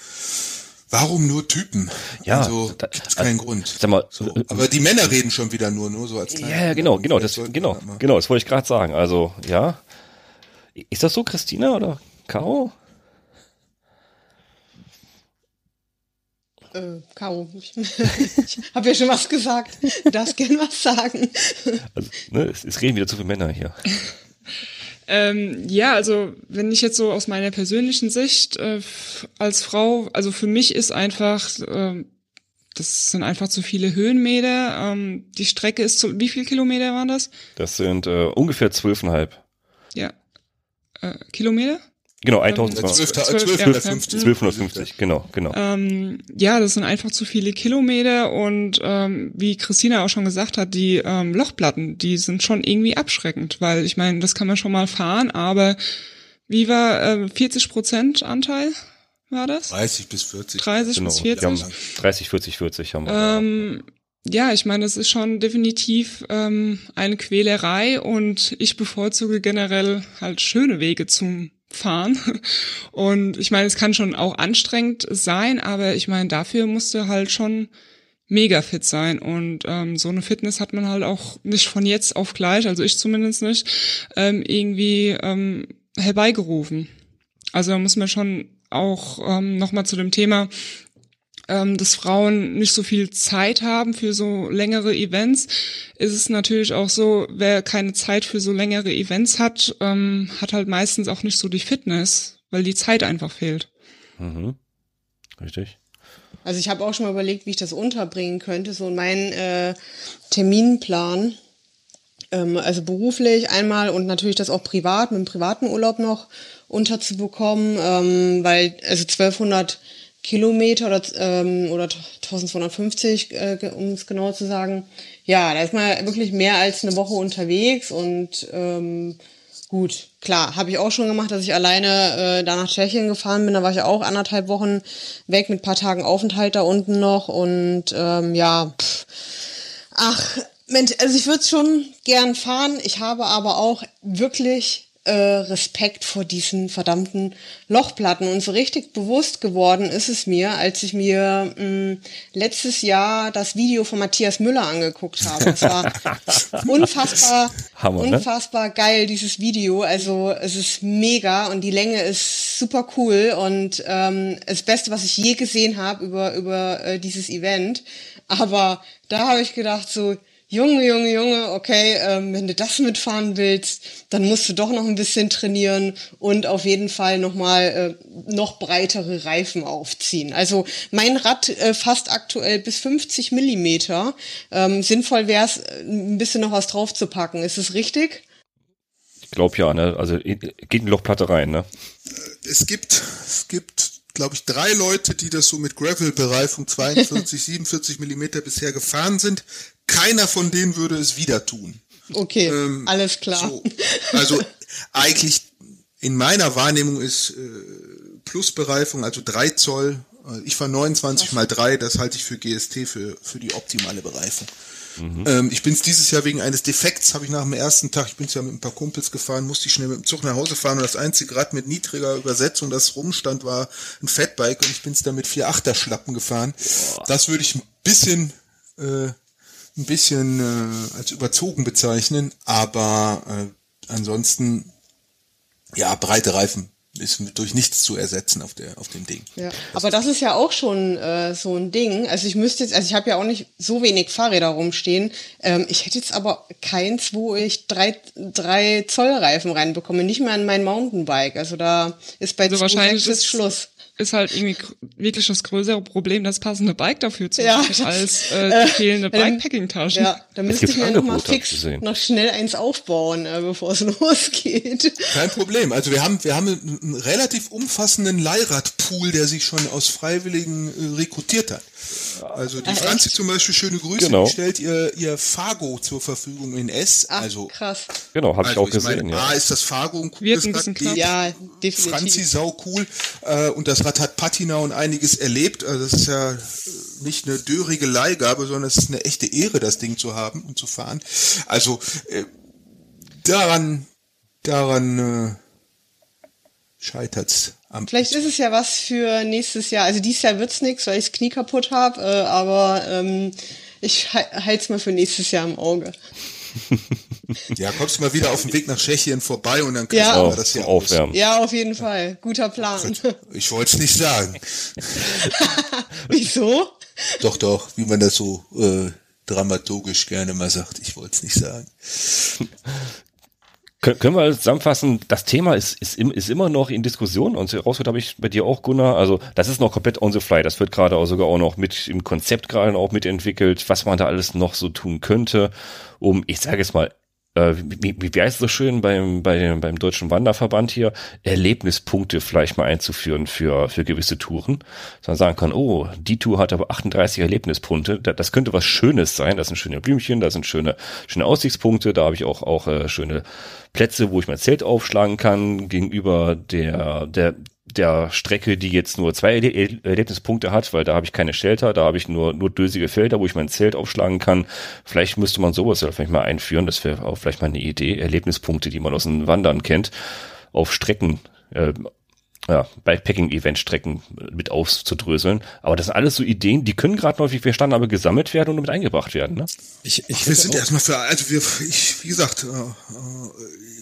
warum nur Typen? Ja, also da, gibt's keinen also, Grund. Sag mal, so, äh, aber die Männer reden schon wieder nur, nur so als Ja, ja genau, genau, das, genau, genau, das wollte ich gerade sagen. Also, ja. Ist das so, Christina oder Caro? Äh, Caro, [laughs] ich, ich habe ja schon was gesagt. Du darfst gern was sagen. Also, ne, es, es reden wieder zu viele Männer hier. [laughs] Ähm, ja, also wenn ich jetzt so aus meiner persönlichen Sicht äh, als Frau, also für mich ist einfach, äh, das sind einfach zu viele Höhenmeter. Ähm, die Strecke ist zu, wie viel Kilometer waren das? Das sind äh, ungefähr zwölfeinhalb. Ja. Äh, Kilometer? Genau, 1250, 1250, genau, genau. Ähm, ja, das sind einfach zu viele Kilometer und ähm, wie Christina auch schon gesagt hat, die ähm, Lochplatten, die sind schon irgendwie abschreckend, weil ich meine, das kann man schon mal fahren, aber wie war äh, 40 Prozent Anteil? War das? 30 bis 40. 30 genau, bis 40. 30, 40, 40 haben wir. Ähm, ja, ich meine, es ist schon definitiv ähm, eine Quälerei und ich bevorzuge generell halt schöne Wege zum fahren. Und ich meine, es kann schon auch anstrengend sein, aber ich meine, dafür musst du halt schon mega fit sein. Und ähm, so eine Fitness hat man halt auch nicht von jetzt auf gleich, also ich zumindest nicht, ähm, irgendwie ähm, herbeigerufen. Also da muss man schon auch ähm, nochmal zu dem Thema, ähm, dass Frauen nicht so viel Zeit haben für so längere Events, ist es natürlich auch so, wer keine Zeit für so längere Events hat, ähm, hat halt meistens auch nicht so die Fitness, weil die Zeit einfach fehlt. Mhm. Richtig. Also ich habe auch schon mal überlegt, wie ich das unterbringen könnte, so in meinen äh, Terminplan. Ähm, also beruflich einmal und natürlich das auch privat, mit dem privaten Urlaub noch unterzubekommen, ähm, weil also 1200 Kilometer oder, ähm, oder 1250, äh, um es genau zu sagen. Ja, da ist man wirklich mehr als eine Woche unterwegs und ähm, gut, klar, habe ich auch schon gemacht, dass ich alleine äh, da nach Tschechien gefahren bin. Da war ich auch anderthalb Wochen weg mit paar Tagen Aufenthalt da unten noch und ähm, ja, pff, ach, Mensch, also ich würde schon gern fahren. Ich habe aber auch wirklich äh, Respekt vor diesen verdammten Lochplatten. Und so richtig bewusst geworden ist es mir, als ich mir mh, mm, letztes Jahr das Video von Matthias Müller angeguckt habe. Das war [laughs] unfassbar, Hammer, ne? unfassbar geil, dieses Video. Also es ist mega und die Länge ist super cool und ähm, das Beste, was ich je gesehen habe über, über äh, dieses Event. Aber da habe ich gedacht, so, Junge, Junge, Junge, okay, ähm, wenn du das mitfahren willst, dann musst du doch noch ein bisschen trainieren und auf jeden Fall nochmal äh, noch breitere Reifen aufziehen. Also mein Rad äh, fasst aktuell bis 50 Millimeter. Ähm, sinnvoll wäre es, äh, ein bisschen noch was drauf zu packen. Ist es richtig? Ich glaube ja, ne? Also geht eine Lochplatte rein, ne? Es gibt, es gibt glaube ich, drei Leute, die das so mit Gravel-Bereifung 42, 47 [laughs] Millimeter bisher gefahren sind. Keiner von denen würde es wieder tun. Okay, ähm, alles klar. So. Also [laughs] eigentlich in meiner Wahrnehmung ist äh, Plusbereifung, also drei Zoll Ich fahre 29 mal 3, das halte ich für GST für, für die optimale Bereifung. Mhm. Ähm, ich bin es dieses Jahr wegen eines Defekts, habe ich nach dem ersten Tag, ich bin ja mit ein paar Kumpels gefahren, musste ich schnell mit dem Zug nach Hause fahren und das einzige Rad mit niedriger Übersetzung, das rumstand, war ein Fatbike und ich bin es dann mit vier Achterschlappen gefahren. Boah. Das würde ich ein bisschen, äh, ein bisschen äh, als überzogen bezeichnen, aber äh, ansonsten ja, breite Reifen ist durch nichts zu ersetzen auf der auf dem Ding. Ja, aber das ist ja auch schon äh, so ein Ding. Also ich müsste jetzt, also ich habe ja auch nicht so wenig Fahrräder rumstehen. Ähm, ich hätte jetzt aber keins, wo ich drei, drei Zoll Reifen reinbekomme, nicht mehr in mein Mountainbike. Also da ist bei also wahrscheinlich ist Schluss ist halt irgendwie wirklich das größere Problem, das passende Bike dafür zu ja, als äh, die [laughs] fehlende Bikepacking-Tasche. Ja, da müsste ich mir nochmal fix noch schnell eins aufbauen, äh, bevor es [laughs] losgeht. Kein Problem. Also wir haben, wir haben einen relativ umfassenden Leihradpool, der sich schon aus Freiwilligen äh, rekrutiert hat. Also die Ach, Franzi echt? zum Beispiel, schöne Grüße, genau. die stellt ihr, ihr Fargo zur Verfügung in S. Ach, also krass. Genau, habe also ich auch gesehen. Meine, ja. A ist das Fargo ein cooles Rad. Ja, definitiv. Franzi sau cool. Äh, und das Rad hat Patina und einiges erlebt. Also das ist ja nicht eine dörrige Leihgabe, sondern es ist eine echte Ehre, das Ding zu haben und zu fahren. Also äh, daran, daran äh, scheitert's am Vielleicht ist es ja was für nächstes Jahr. Also dieses Jahr wird's nichts, weil ich das Knie kaputt habe, äh, aber ähm, ich halte es mal für nächstes Jahr im Auge. [laughs] ja, kommst du mal wieder auf dem Weg nach Tschechien vorbei und dann kannst ja. du das hier aufwärmen. Ja, auf jeden Fall. Guter Plan. Ich wollte es nicht sagen. [laughs] Wieso? Doch, doch, wie man das so äh, dramaturgisch gerne mal sagt. Ich wollte es nicht sagen. Können wir zusammenfassen, das Thema ist, ist, ist immer noch in Diskussion und rausgehört habe ich bei dir auch, Gunnar. Also das ist noch komplett on the fly. Das wird gerade auch sogar auch noch mit im Konzept gerade auch mitentwickelt, was man da alles noch so tun könnte, um, ich sage jetzt mal, äh, wie, wie, wie heißt es so schön beim, bei, beim Deutschen Wanderverband hier, Erlebnispunkte vielleicht mal einzuführen für, für gewisse Touren. Man sagen kann, oh, die Tour hat aber 38 Erlebnispunkte. Das könnte was Schönes sein. Das sind schöne Blümchen, das sind schöne, schöne Aussichtspunkte. Da habe ich auch, auch äh, schöne Plätze, wo ich mein Zelt aufschlagen kann, gegenüber der, der, der Strecke, die jetzt nur zwei Erlebnispunkte hat, weil da habe ich keine Shelter, da habe ich nur, nur dösige Felder, wo ich mein Zelt aufschlagen kann. Vielleicht müsste man sowas ja vielleicht mal einführen, das wäre auch vielleicht mal eine Idee. Erlebnispunkte, die man aus dem Wandern kennt, auf Strecken, äh, ja, Bikepacking-Event-Strecken mit auszudröseln. Aber das sind alles so Ideen, die können gerade häufig verstanden, aber gesammelt werden und damit eingebracht werden. Ne? Ich, ich wir sind erstmal für, also wir, ich, wie gesagt, äh, äh,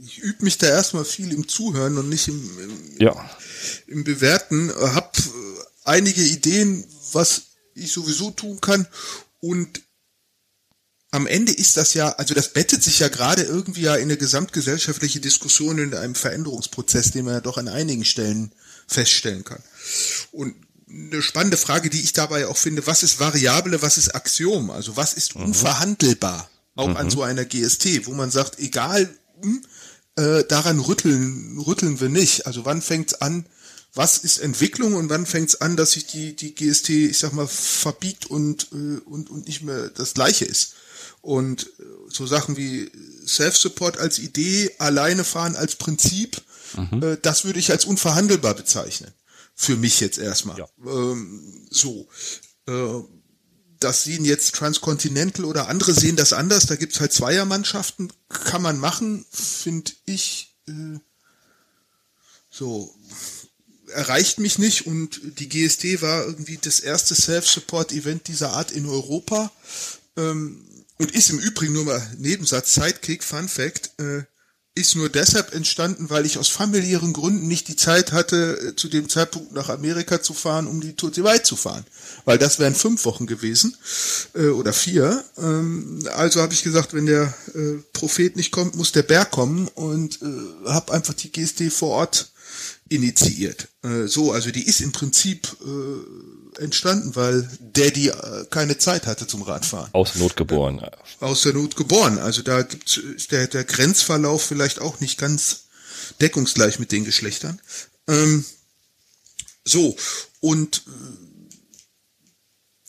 ich, übe mich da erstmal viel im Zuhören und nicht im, im, ja. im Bewerten. Hab äh, einige Ideen, was ich sowieso tun kann und am Ende ist das ja, also das bettet sich ja gerade irgendwie ja in eine gesamtgesellschaftliche Diskussion in einem Veränderungsprozess, den man ja doch an einigen Stellen feststellen kann. Und eine spannende Frage, die ich dabei auch finde, was ist Variable, was ist Axiom? Also was ist mhm. unverhandelbar? Auch mhm. an so einer GST, wo man sagt, egal, hm, äh, daran rütteln, rütteln wir nicht. Also wann fängt's an, was ist Entwicklung und wann fängt's an, dass sich die, die GST, ich sag mal, verbiegt und, äh, und, und nicht mehr das gleiche ist? Und äh, so Sachen wie Self-Support als Idee, alleine fahren als Prinzip, mhm. äh, das würde ich als unverhandelbar bezeichnen. Für mich jetzt erstmal. Ja. Ähm, so. Äh, das sehen jetzt Transcontinental oder andere sehen das anders. Da gibt's halt Zweiermannschaften. Kann man machen, finde ich. Äh, so erreicht mich nicht und die GSD war irgendwie das erste Self-Support-Event dieser Art in Europa. Ähm, und ist im Übrigen nur mal Nebensatz, Sidekick, Fun Fact, äh, ist nur deshalb entstanden, weil ich aus familiären Gründen nicht die Zeit hatte, äh, zu dem Zeitpunkt nach Amerika zu fahren, um die Tour de Weit zu fahren. Weil das wären fünf Wochen gewesen äh, oder vier. Ähm, also habe ich gesagt, wenn der äh, Prophet nicht kommt, muss der Berg kommen und äh, habe einfach die GSD vor Ort initiiert. Äh, so, also die ist im Prinzip äh, entstanden, weil Daddy äh, keine Zeit hatte zum Radfahren. Aus Not geboren. Äh, aus der Not geboren. Also da gibt's ist der, der Grenzverlauf vielleicht auch nicht ganz deckungsgleich mit den Geschlechtern. Ähm, so, und äh,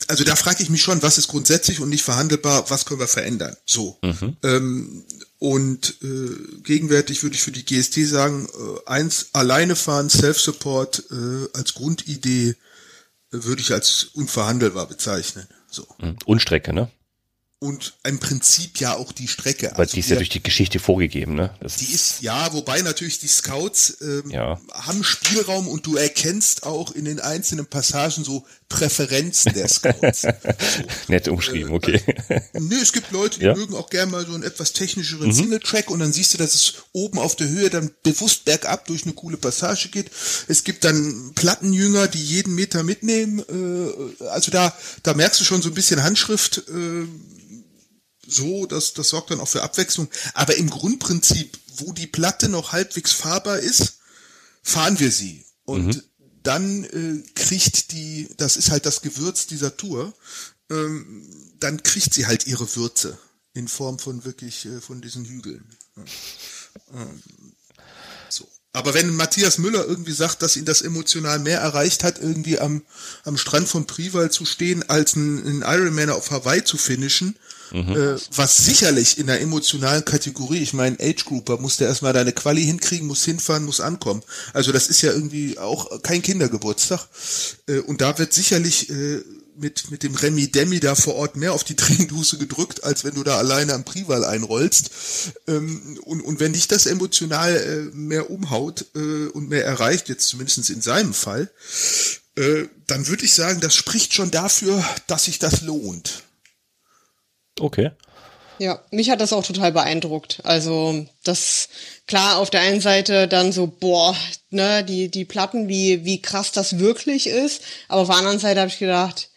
also da frage ich mich schon, was ist grundsätzlich und nicht verhandelbar, was können wir verändern? So. Mhm. Ähm, und äh, gegenwärtig würde ich für die GST sagen, äh, eins, alleine fahren, Self-Support äh, als Grundidee würde ich als unverhandelbar bezeichnen. So. Mhm. Und Strecke, ne? und im Prinzip ja auch die Strecke. Weil also die ist ja durch die Geschichte vorgegeben, ne? Das die ist, ja, wobei natürlich die Scouts ähm, ja. haben Spielraum und du erkennst auch in den einzelnen Passagen so Präferenzen der [laughs] Scouts. so. Nett umschrieben, äh, okay. Äh, nö, es gibt Leute, die ja? mögen auch gerne mal so einen etwas technischeren mhm. Single-Track und dann siehst du, dass es oben auf der Höhe dann bewusst bergab durch eine coole Passage geht. Es gibt dann Plattenjünger, die jeden Meter mitnehmen. Äh, also da, da merkst du schon so ein bisschen Handschrift. So, das, das sorgt dann auch für Abwechslung. Aber im Grundprinzip, wo die Platte noch halbwegs fahrbar ist, fahren wir sie. Und mhm. Dann äh, kriegt die, das ist halt das Gewürz dieser Tour, ähm, dann kriegt sie halt ihre Würze in Form von wirklich äh, von diesen Hügeln. Ja. Ähm, so. Aber wenn Matthias Müller irgendwie sagt, dass ihn das emotional mehr erreicht hat, irgendwie am, am Strand von Prival zu stehen, als ein, ein Ironman auf Hawaii zu finishen, Mhm. Äh, was sicherlich in der emotionalen Kategorie, ich meine, Age Grouper muss der erstmal deine Quali hinkriegen, muss hinfahren, muss ankommen. Also das ist ja irgendwie auch kein Kindergeburtstag. Äh, und da wird sicherlich äh, mit, mit dem Remi Demi da vor Ort mehr auf die [laughs] Tränenduse gedrückt, als wenn du da alleine am Prival einrollst. Ähm, und, und wenn dich das emotional mehr umhaut und mehr erreicht, jetzt zumindest in seinem Fall, dann würde ich sagen, das spricht schon dafür, dass sich das lohnt. Okay. Ja, mich hat das auch total beeindruckt. Also das klar auf der einen Seite dann so boah, ne, die die Platten, wie wie krass das wirklich ist, aber auf der anderen Seite habe ich gedacht,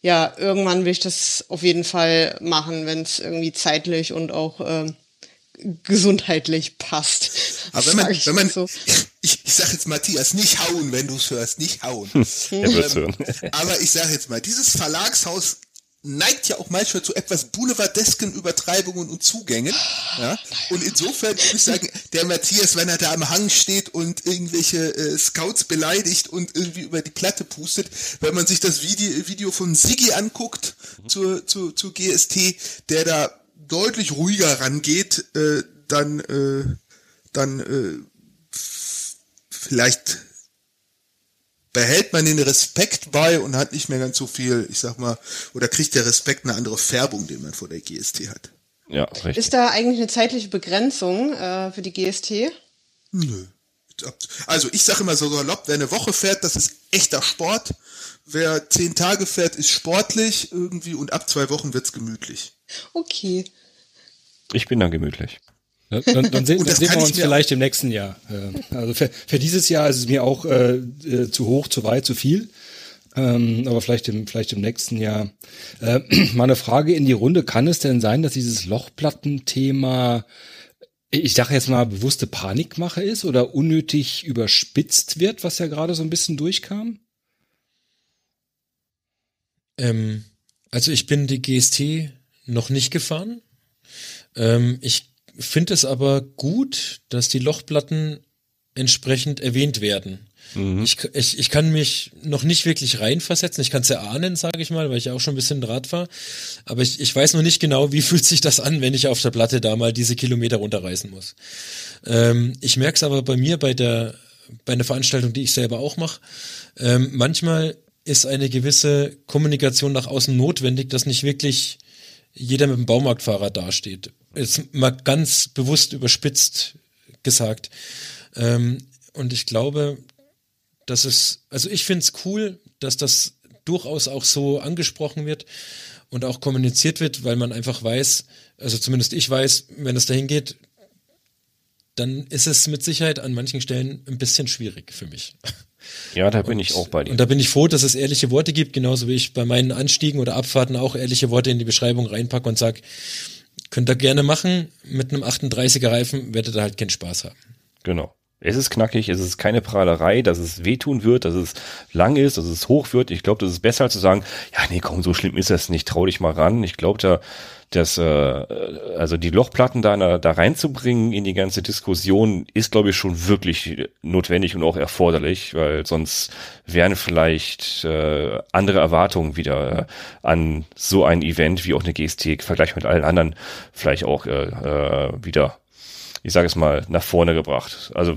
ja, irgendwann will ich das auf jeden Fall machen, wenn es irgendwie zeitlich und auch äh, gesundheitlich passt. Aber wenn [laughs] man, wenn man, so. [laughs] ich, ich sag jetzt Matthias, nicht hauen, wenn du es hörst, nicht hauen. [laughs] ähm, aber ich sage jetzt mal, dieses Verlagshaus neigt ja auch manchmal zu etwas boulevardesken Übertreibungen und Zugängen. Ja? Und insofern würde ich sagen, der Matthias, wenn er da am Hang steht und irgendwelche äh, Scouts beleidigt und irgendwie über die Platte pustet, wenn man sich das Video, Video von Siggi anguckt mhm. zur, zur, zur GST, der da deutlich ruhiger rangeht, äh, dann, äh, dann äh, vielleicht behält man den Respekt bei und hat nicht mehr ganz so viel, ich sag mal, oder kriegt der Respekt eine andere Färbung, den man vor der GST hat. Ja, richtig. Ist da eigentlich eine zeitliche Begrenzung äh, für die GST? Nö. Also ich sage immer so salopp, wer eine Woche fährt, das ist echter Sport. Wer zehn Tage fährt, ist sportlich irgendwie und ab zwei Wochen wird's gemütlich. Okay. Ich bin dann gemütlich. Dann, dann, dann sehen, [laughs] dann sehen wir uns vielleicht im nächsten Jahr. Also für, für dieses Jahr ist es mir auch äh, äh, zu hoch, zu weit, zu viel. Ähm, aber vielleicht im, vielleicht im nächsten Jahr. Äh, [clears throat] mal eine Frage in die Runde. Kann es denn sein, dass dieses Lochplattenthema, ich sage jetzt mal, bewusste Panikmache ist oder unnötig überspitzt wird, was ja gerade so ein bisschen durchkam? Ähm, also ich bin die GST noch nicht gefahren. Ähm, ich finde es aber gut, dass die Lochplatten entsprechend erwähnt werden. Mhm. Ich, ich, ich kann mich noch nicht wirklich reinversetzen. Ich kann es ja ahnen, sage ich mal, weil ich ja auch schon ein bisschen Draht war. Aber ich, ich weiß noch nicht genau, wie [laughs] fühlt sich das an, wenn ich auf der Platte da mal diese Kilometer runterreißen muss. Ähm, ich merke es aber bei mir bei der bei einer Veranstaltung, die ich selber auch mache. Ähm, manchmal ist eine gewisse Kommunikation nach außen notwendig, dass nicht wirklich jeder mit dem Baumarktfahrer dasteht jetzt mal ganz bewusst überspitzt gesagt. Ähm, und ich glaube, dass es, also ich finde es cool, dass das durchaus auch so angesprochen wird und auch kommuniziert wird, weil man einfach weiß, also zumindest ich weiß, wenn es dahin geht, dann ist es mit Sicherheit an manchen Stellen ein bisschen schwierig für mich. Ja, da bin und, ich auch bei dir. Und da bin ich froh, dass es ehrliche Worte gibt, genauso wie ich bei meinen Anstiegen oder Abfahrten auch ehrliche Worte in die Beschreibung reinpacke und sage, Könnt ihr gerne machen. Mit einem 38er Reifen werdet ihr halt keinen Spaß haben. Genau. Es ist knackig, es ist keine Prahlerei, dass es wehtun wird, dass es lang ist, dass es hoch wird. Ich glaube, das ist besser als zu sagen, ja, nee, komm, so schlimm ist das nicht, trau dich mal ran. Ich glaube, da, dass, äh, also die Lochplatten da, da reinzubringen in die ganze Diskussion ist, glaube ich, schon wirklich notwendig und auch erforderlich, weil sonst wären vielleicht äh, andere Erwartungen wieder an so ein Event wie auch eine GST, Vergleich mit allen anderen, vielleicht auch äh, äh, wieder ich sage es mal, nach vorne gebracht. Also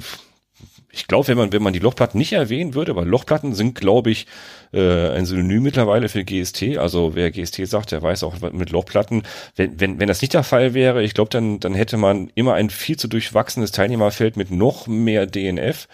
ich glaube, wenn man, wenn man die Lochplatten nicht erwähnen würde, weil Lochplatten sind, glaube ich, äh, ein Synonym mittlerweile für GST. Also wer GST sagt, der weiß auch mit Lochplatten. Wenn, wenn, wenn das nicht der Fall wäre, ich glaube, dann, dann hätte man immer ein viel zu durchwachsenes Teilnehmerfeld mit noch mehr DNF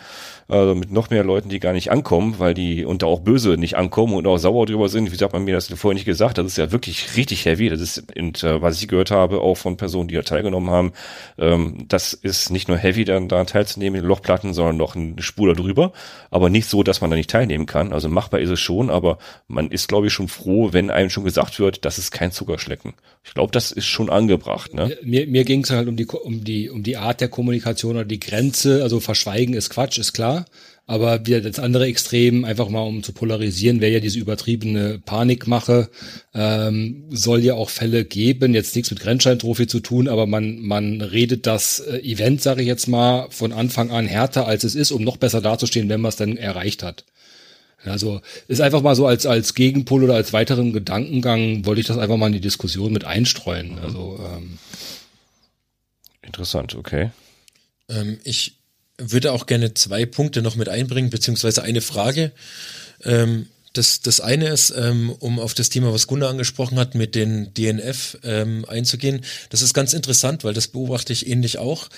also mit noch mehr Leuten, die gar nicht ankommen, weil die und da auch böse nicht ankommen und auch sauer drüber sind. Wie sagt man mir das vorher nicht gesagt? Das ist ja wirklich richtig heavy. Das ist, und, äh, was ich gehört habe, auch von Personen, die da teilgenommen haben, ähm, das ist nicht nur heavy, dann da teilzunehmen Lochplatten, sondern noch eine Spur darüber. Aber nicht so, dass man da nicht teilnehmen kann. Also machbar ist es schon, aber man ist, glaube ich, schon froh, wenn einem schon gesagt wird, das ist kein Zuckerschlecken. Ich glaube, das ist schon angebracht. Ne? Mir, mir ging es halt um die, um, die, um die Art der Kommunikation oder die Grenze. Also verschweigen ist Quatsch, ist klar. Aber wieder das andere Extrem, einfach mal um zu polarisieren, wäre ja diese übertriebene Panikmache, ähm, soll ja auch Fälle geben, jetzt nichts mit Grenzscheintrophy zu tun, aber man, man redet das äh, Event, sage ich jetzt mal, von Anfang an härter als es ist, um noch besser dazustehen, wenn man es dann erreicht hat. Also ist einfach mal so als, als Gegenpol oder als weiteren Gedankengang, wollte ich das einfach mal in die Diskussion mit einstreuen. Also ähm, Interessant, okay. Ähm, ich würde auch gerne zwei Punkte noch mit einbringen, beziehungsweise eine Frage. Ähm, das, das eine ist, ähm, um auf das Thema, was Gunnar angesprochen hat, mit den DNF ähm, einzugehen. Das ist ganz interessant, weil das beobachte ich ähnlich auch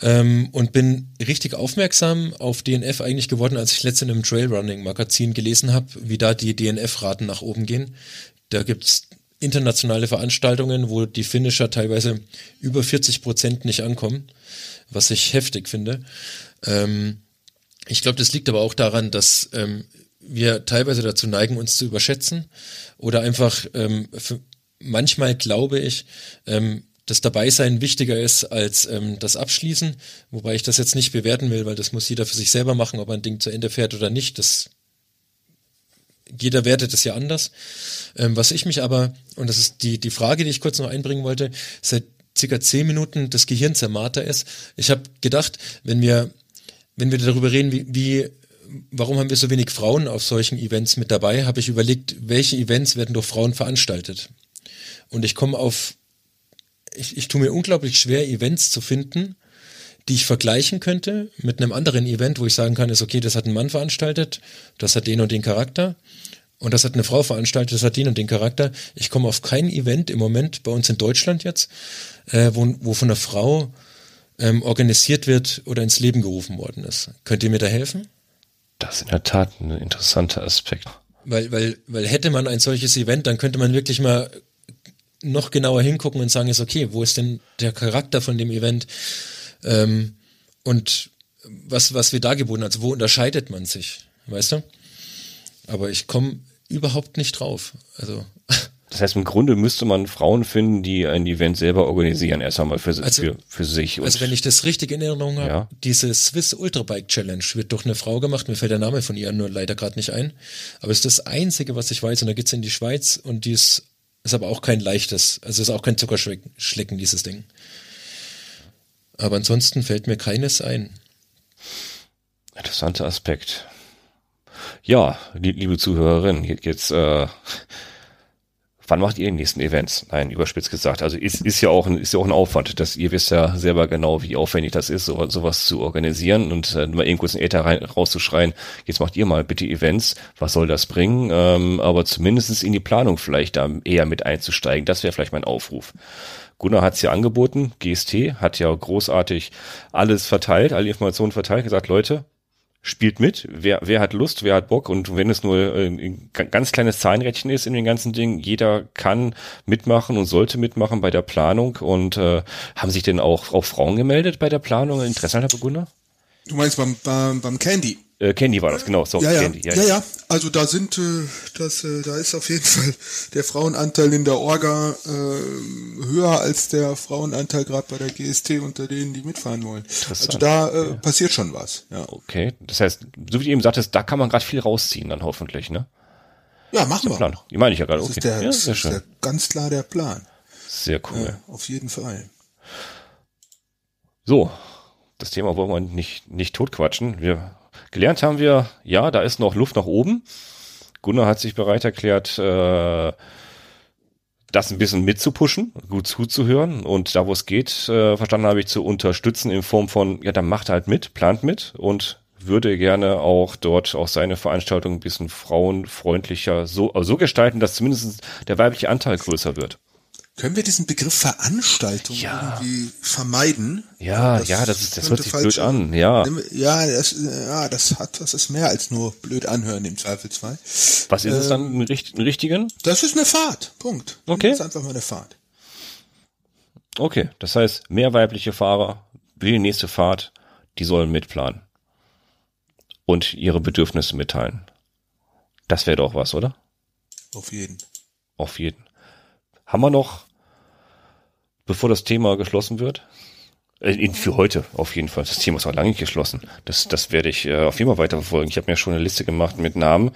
ähm, und bin richtig aufmerksam auf DNF eigentlich geworden, als ich letztens im Trailrunning-Magazin gelesen habe, wie da die DNF-Raten nach oben gehen. Da gibt's internationale Veranstaltungen, wo die Finisher teilweise über 40 Prozent nicht ankommen was ich heftig finde. Ähm, ich glaube, das liegt aber auch daran, dass ähm, wir teilweise dazu neigen, uns zu überschätzen oder einfach ähm, manchmal glaube ich, ähm, das Dabeisein wichtiger ist als ähm, das Abschließen, wobei ich das jetzt nicht bewerten will, weil das muss jeder für sich selber machen, ob ein Ding zu Ende fährt oder nicht. Das jeder wertet es ja anders. Ähm, was ich mich aber, und das ist die, die Frage, die ich kurz noch einbringen wollte, seit circa zehn Minuten das Gehirn zermarter ist. Ich habe gedacht, wenn wir, wenn wir darüber reden, wie, wie warum haben wir so wenig Frauen auf solchen Events mit dabei, habe ich überlegt, welche Events werden durch Frauen veranstaltet. Und ich komme auf, ich, ich tue mir unglaublich schwer, Events zu finden, die ich vergleichen könnte mit einem anderen Event, wo ich sagen kann, ist okay, das hat ein Mann veranstaltet, das hat den und den Charakter. Und das hat eine Frau veranstaltet, das hat den und den Charakter. Ich komme auf kein Event im Moment bei uns in Deutschland jetzt, äh, wo, wo von einer Frau ähm, organisiert wird oder ins Leben gerufen worden ist. Könnt ihr mir da helfen? Das ist in der Tat ein interessanter Aspekt. Weil, weil, weil hätte man ein solches Event, dann könnte man wirklich mal noch genauer hingucken und sagen, ist okay, wo ist denn der Charakter von dem Event? Ähm, und was, was wir da geboten, also wo unterscheidet man sich? Weißt du? Aber ich komme überhaupt nicht drauf. Also [laughs] Das heißt, im Grunde müsste man Frauen finden, die ein Event selber organisieren, erst einmal für, also, für, für sich. also wenn ich das richtig in Erinnerung habe, ja. diese Swiss Ultrabike Challenge wird durch eine Frau gemacht, mir fällt der Name von ihr nur leider gerade nicht ein, aber es ist das Einzige, was ich weiß und da geht's in die Schweiz und die ist, ist aber auch kein leichtes, also ist auch kein Zuckerschlecken, dieses Ding. Aber ansonsten fällt mir keines ein. Interessanter Aspekt. Ja, liebe Zuhörerin, jetzt äh, Wann macht ihr die nächsten Events? Nein, überspitzt gesagt. Also ist, ist ja auch ein, ist ja auch ein Aufwand, dass ihr wisst ja selber genau, wie aufwendig das ist, so, sowas zu organisieren und äh, mal eben kurz in Äther rein, rauszuschreien, jetzt macht ihr mal bitte Events, was soll das bringen? Ähm, aber zumindestens in die Planung vielleicht da eher mit einzusteigen. Das wäre vielleicht mein Aufruf. Gunnar hat es ja angeboten, GST hat ja großartig alles verteilt, alle Informationen verteilt, gesagt, Leute, spielt mit, wer, wer hat Lust, wer hat Bock? Und wenn es nur äh, ein ganz kleines Zahnrädchen ist in dem ganzen Ding, jeder kann mitmachen und sollte mitmachen bei der Planung. Und äh, haben sich denn auch, auch Frauen gemeldet bei der Planung, Interesse an der Gunnar? Du meinst beim, beim, beim Candy? Äh, Candy war das, genau. So, ja, ja. Candy, ja, ja, ja. Also da sind, äh, das, äh, da ist auf jeden [laughs] Fall der Frauenanteil in der Orga äh, höher als der Frauenanteil gerade bei der GST unter denen, die mitfahren wollen. Also da äh, ja. passiert schon was. Ja. Okay, das heißt, so wie du eben sagtest, da kann man gerade viel rausziehen dann hoffentlich, ne? Ja, machen wir. Plan. Die meine ich ja gerade. Okay. Das ist, der, ja, das ist der, ganz klar der Plan. Sehr cool. Ja, auf jeden Fall. So, das Thema wollen wir nicht, nicht totquatschen. Wir Gelernt haben wir, ja, da ist noch Luft nach oben. Gunnar hat sich bereit erklärt, äh, das ein bisschen mitzupushen, gut zuzuhören und da, wo es geht, äh, verstanden habe ich, zu unterstützen in Form von, ja, dann macht halt mit, plant mit und würde gerne auch dort auch seine Veranstaltung ein bisschen frauenfreundlicher so, so gestalten, dass zumindest der weibliche Anteil größer wird. Können wir diesen Begriff Veranstaltung ja. irgendwie vermeiden? Ja, das ja, das ist, das hört sich blöd an, ja. Ja, das, ja, das hat, das ist mehr als nur blöd anhören im Zweifelsfall. Was ist ähm, es dann im richtigen? Das ist eine Fahrt, Punkt. Okay. Das ist einfach mal eine Fahrt. Okay, das heißt, mehr weibliche Fahrer, wie die nächste Fahrt, die sollen mitplanen. Und ihre Bedürfnisse mitteilen. Das wäre doch was, oder? Auf jeden. Auf jeden. Haben wir noch, bevor das Thema geschlossen wird? Äh, für heute auf jeden Fall. Das Thema ist auch lange nicht geschlossen. Das, das werde ich äh, auf jeden Fall weiterverfolgen. Ich habe mir schon eine Liste gemacht mit Namen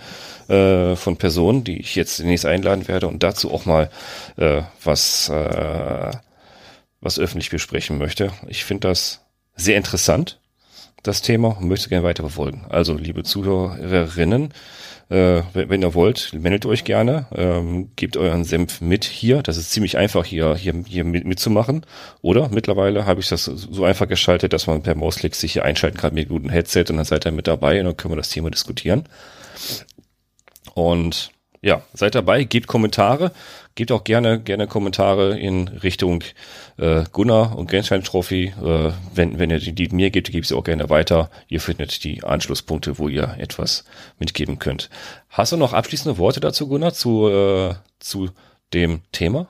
äh, von Personen, die ich jetzt demnächst einladen werde und dazu auch mal äh, was äh, was öffentlich besprechen möchte. Ich finde das sehr interessant, das Thema, und möchte gerne weiter verfolgen. Also, liebe Zuhörerinnen, äh, wenn, wenn, ihr wollt, meldet euch gerne, ähm, gebt euren Senf mit hier. Das ist ziemlich einfach hier, hier, hier mit, mitzumachen. Oder mittlerweile habe ich das so einfach geschaltet, dass man per Mausklick sich hier einschalten kann mit gutem Headset und dann seid ihr mit dabei und dann können wir das Thema diskutieren. Und ja, seid dabei, gebt Kommentare. Gebt auch gerne, gerne Kommentare in Richtung äh, Gunnar und Genstein Trophy. Äh, wenn, wenn ihr die, die mir gebt, gebt sie auch gerne weiter. Ihr findet die Anschlusspunkte, wo ihr etwas mitgeben könnt. Hast du noch abschließende Worte dazu, Gunnar, zu, äh, zu dem Thema?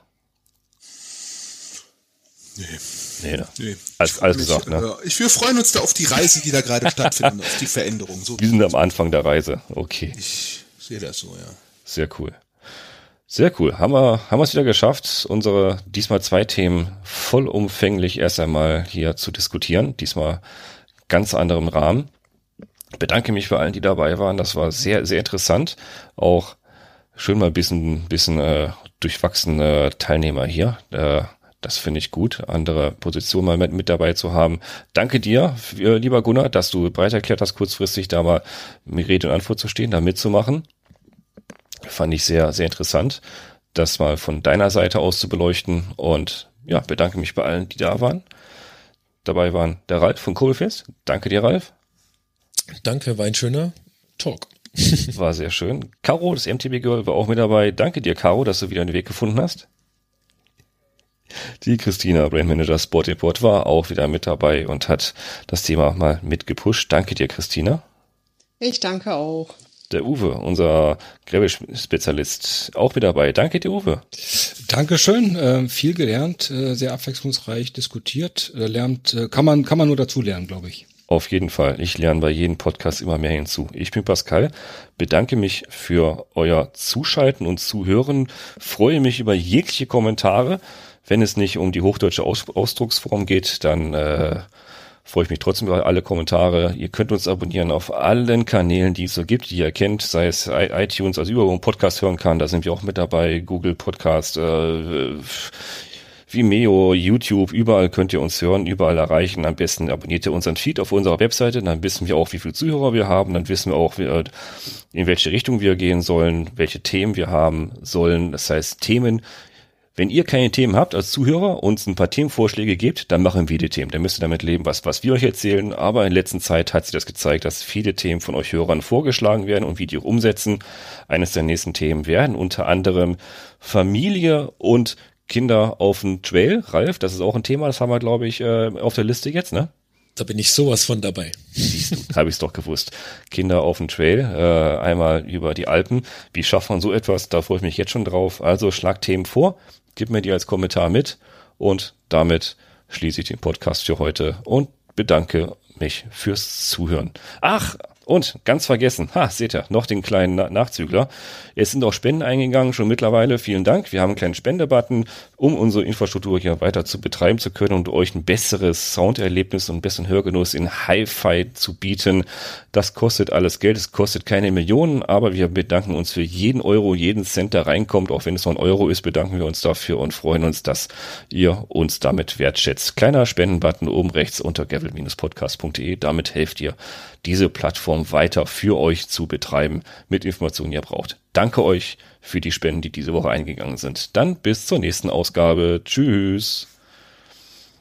Nee. Nee, ne? nee. Als, als gesagt, ne? Ich, wir freuen uns da auf die Reise, die da gerade [laughs] stattfindet, auf die Veränderung. So wir sind am Anfang der Reise. Okay. Ich sehe das so, ja. Sehr cool. Sehr cool. Haben wir, haben wir es wieder geschafft, unsere diesmal zwei Themen vollumfänglich erst einmal hier zu diskutieren. Diesmal ganz anderem Rahmen. Bedanke mich für allen, die dabei waren. Das war sehr, sehr interessant. Auch schön mal ein bisschen, bisschen äh, durchwachsene Teilnehmer hier. Äh, das finde ich gut, andere Positionen mal mit, mit dabei zu haben. Danke dir, lieber Gunnar, dass du bereit erklärt hast, kurzfristig da mal mit Rede und Antwort zu stehen, da mitzumachen. Fand ich sehr, sehr interessant, das mal von deiner Seite aus zu beleuchten und ja, bedanke mich bei allen, die da waren. Dabei waren der Ralf von Kohlfest. Danke dir, Ralf. Danke, war ein schöner Talk. [laughs] War sehr schön. Caro, das MTB Girl, war auch mit dabei. Danke dir, Caro, dass du wieder einen Weg gefunden hast. Die Christina, Brand Manager Sport Import, war auch wieder mit dabei und hat das Thema mal mitgepusht. Danke dir, Christina. Ich danke auch der Uwe, unser Gravel-Spezialist, auch mit dabei. Danke dir, Uwe. Dankeschön. Äh, viel gelernt, äh, sehr abwechslungsreich diskutiert. Äh, lernt, äh, kann man, kann man nur dazu lernen, glaube ich. Auf jeden Fall. Ich lerne bei jedem Podcast immer mehr hinzu. Ich bin Pascal, bedanke mich für euer Zuschalten und Zuhören, freue mich über jegliche Kommentare. Wenn es nicht um die hochdeutsche Aus Ausdrucksform geht, dann äh, freue ich mich trotzdem über alle Kommentare. Ihr könnt uns abonnieren auf allen Kanälen, die es so gibt, die ihr kennt, sei es iTunes, also überall, wo man Podcast hören kann, da sind wir auch mit dabei, Google Podcast, äh, Vimeo, YouTube, überall könnt ihr uns hören, überall erreichen. Am besten abonniert ihr unseren Feed auf unserer Webseite, dann wissen wir auch, wie viele Zuhörer wir haben, dann wissen wir auch, in welche Richtung wir gehen sollen, welche Themen wir haben sollen. Das heißt, Themen, wenn ihr keine Themen habt als Zuhörer, uns ein paar Themenvorschläge gebt, dann machen wir die Themen. Dann müsst ihr damit leben, was, was wir euch erzählen. Aber in letzter Zeit hat sich das gezeigt, dass viele Themen von euch Hörern vorgeschlagen werden und wie die umsetzen. Eines der nächsten Themen werden unter anderem Familie und Kinder auf dem Trail. Ralf, das ist auch ein Thema, das haben wir, glaube ich, äh, auf der Liste jetzt, ne? Da bin ich sowas von dabei. Siehst du, habe ich doch gewusst. Kinder auf dem Trail, äh, einmal über die Alpen. Wie schafft man so etwas? Da freue ich mich jetzt schon drauf. Also schlag Themen vor gib mir die als Kommentar mit und damit schließe ich den Podcast für heute und bedanke mich fürs Zuhören. Ach, und ganz vergessen, ha, seht ihr, noch den kleinen Nachzügler. Es sind auch Spenden eingegangen, schon mittlerweile. Vielen Dank. Wir haben einen kleinen Spendebutton, um unsere Infrastruktur hier weiter zu betreiben zu können und euch ein besseres Sounderlebnis und besseren Hörgenuss in Hi-Fi zu bieten. Das kostet alles Geld. Es kostet keine Millionen, aber wir bedanken uns für jeden Euro, jeden Cent, der reinkommt. Auch wenn es nur ein Euro ist, bedanken wir uns dafür und freuen uns, dass ihr uns damit wertschätzt. Kleiner Spendenbutton oben rechts unter gavel-podcast.de. Damit helft ihr diese Plattform weiter für euch zu betreiben mit Informationen, die ihr braucht. Danke euch für die Spenden, die diese Woche eingegangen sind. Dann bis zur nächsten Ausgabe. Tschüss.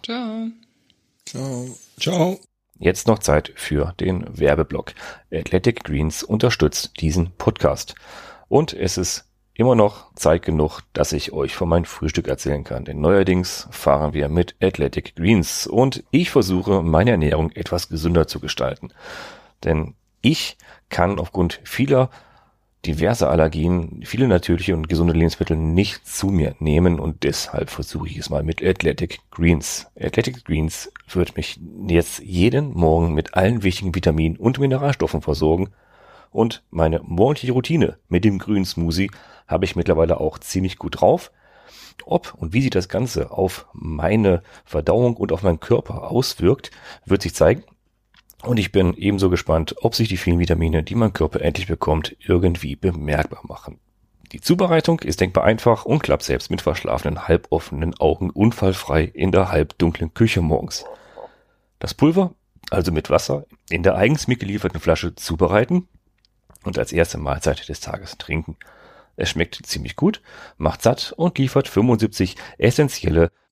Ciao. Ciao. Ciao. Jetzt noch Zeit für den Werbeblock. Athletic Greens unterstützt diesen Podcast. Und es ist immer noch Zeit genug, dass ich euch von meinem Frühstück erzählen kann. Denn neuerdings fahren wir mit Athletic Greens und ich versuche meine Ernährung etwas gesünder zu gestalten. Denn ich kann aufgrund vieler diverse Allergien, viele natürliche und gesunde Lebensmittel nicht zu mir nehmen und deshalb versuche ich es mal mit Athletic Greens. Athletic Greens wird mich jetzt jeden Morgen mit allen wichtigen Vitaminen und Mineralstoffen versorgen und meine morgendliche Routine mit dem grünen Smoothie habe ich mittlerweile auch ziemlich gut drauf. Ob und wie sich das Ganze auf meine Verdauung und auf meinen Körper auswirkt, wird sich zeigen. Und ich bin ebenso gespannt, ob sich die vielen Vitamine, die mein Körper endlich bekommt, irgendwie bemerkbar machen. Die Zubereitung ist denkbar einfach und klappt selbst mit verschlafenen, halboffenen Augen unfallfrei in der halbdunklen Küche morgens. Das Pulver, also mit Wasser, in der eigens mir gelieferten Flasche zubereiten und als erste Mahlzeit des Tages trinken. Es schmeckt ziemlich gut, macht satt und liefert 75 essentielle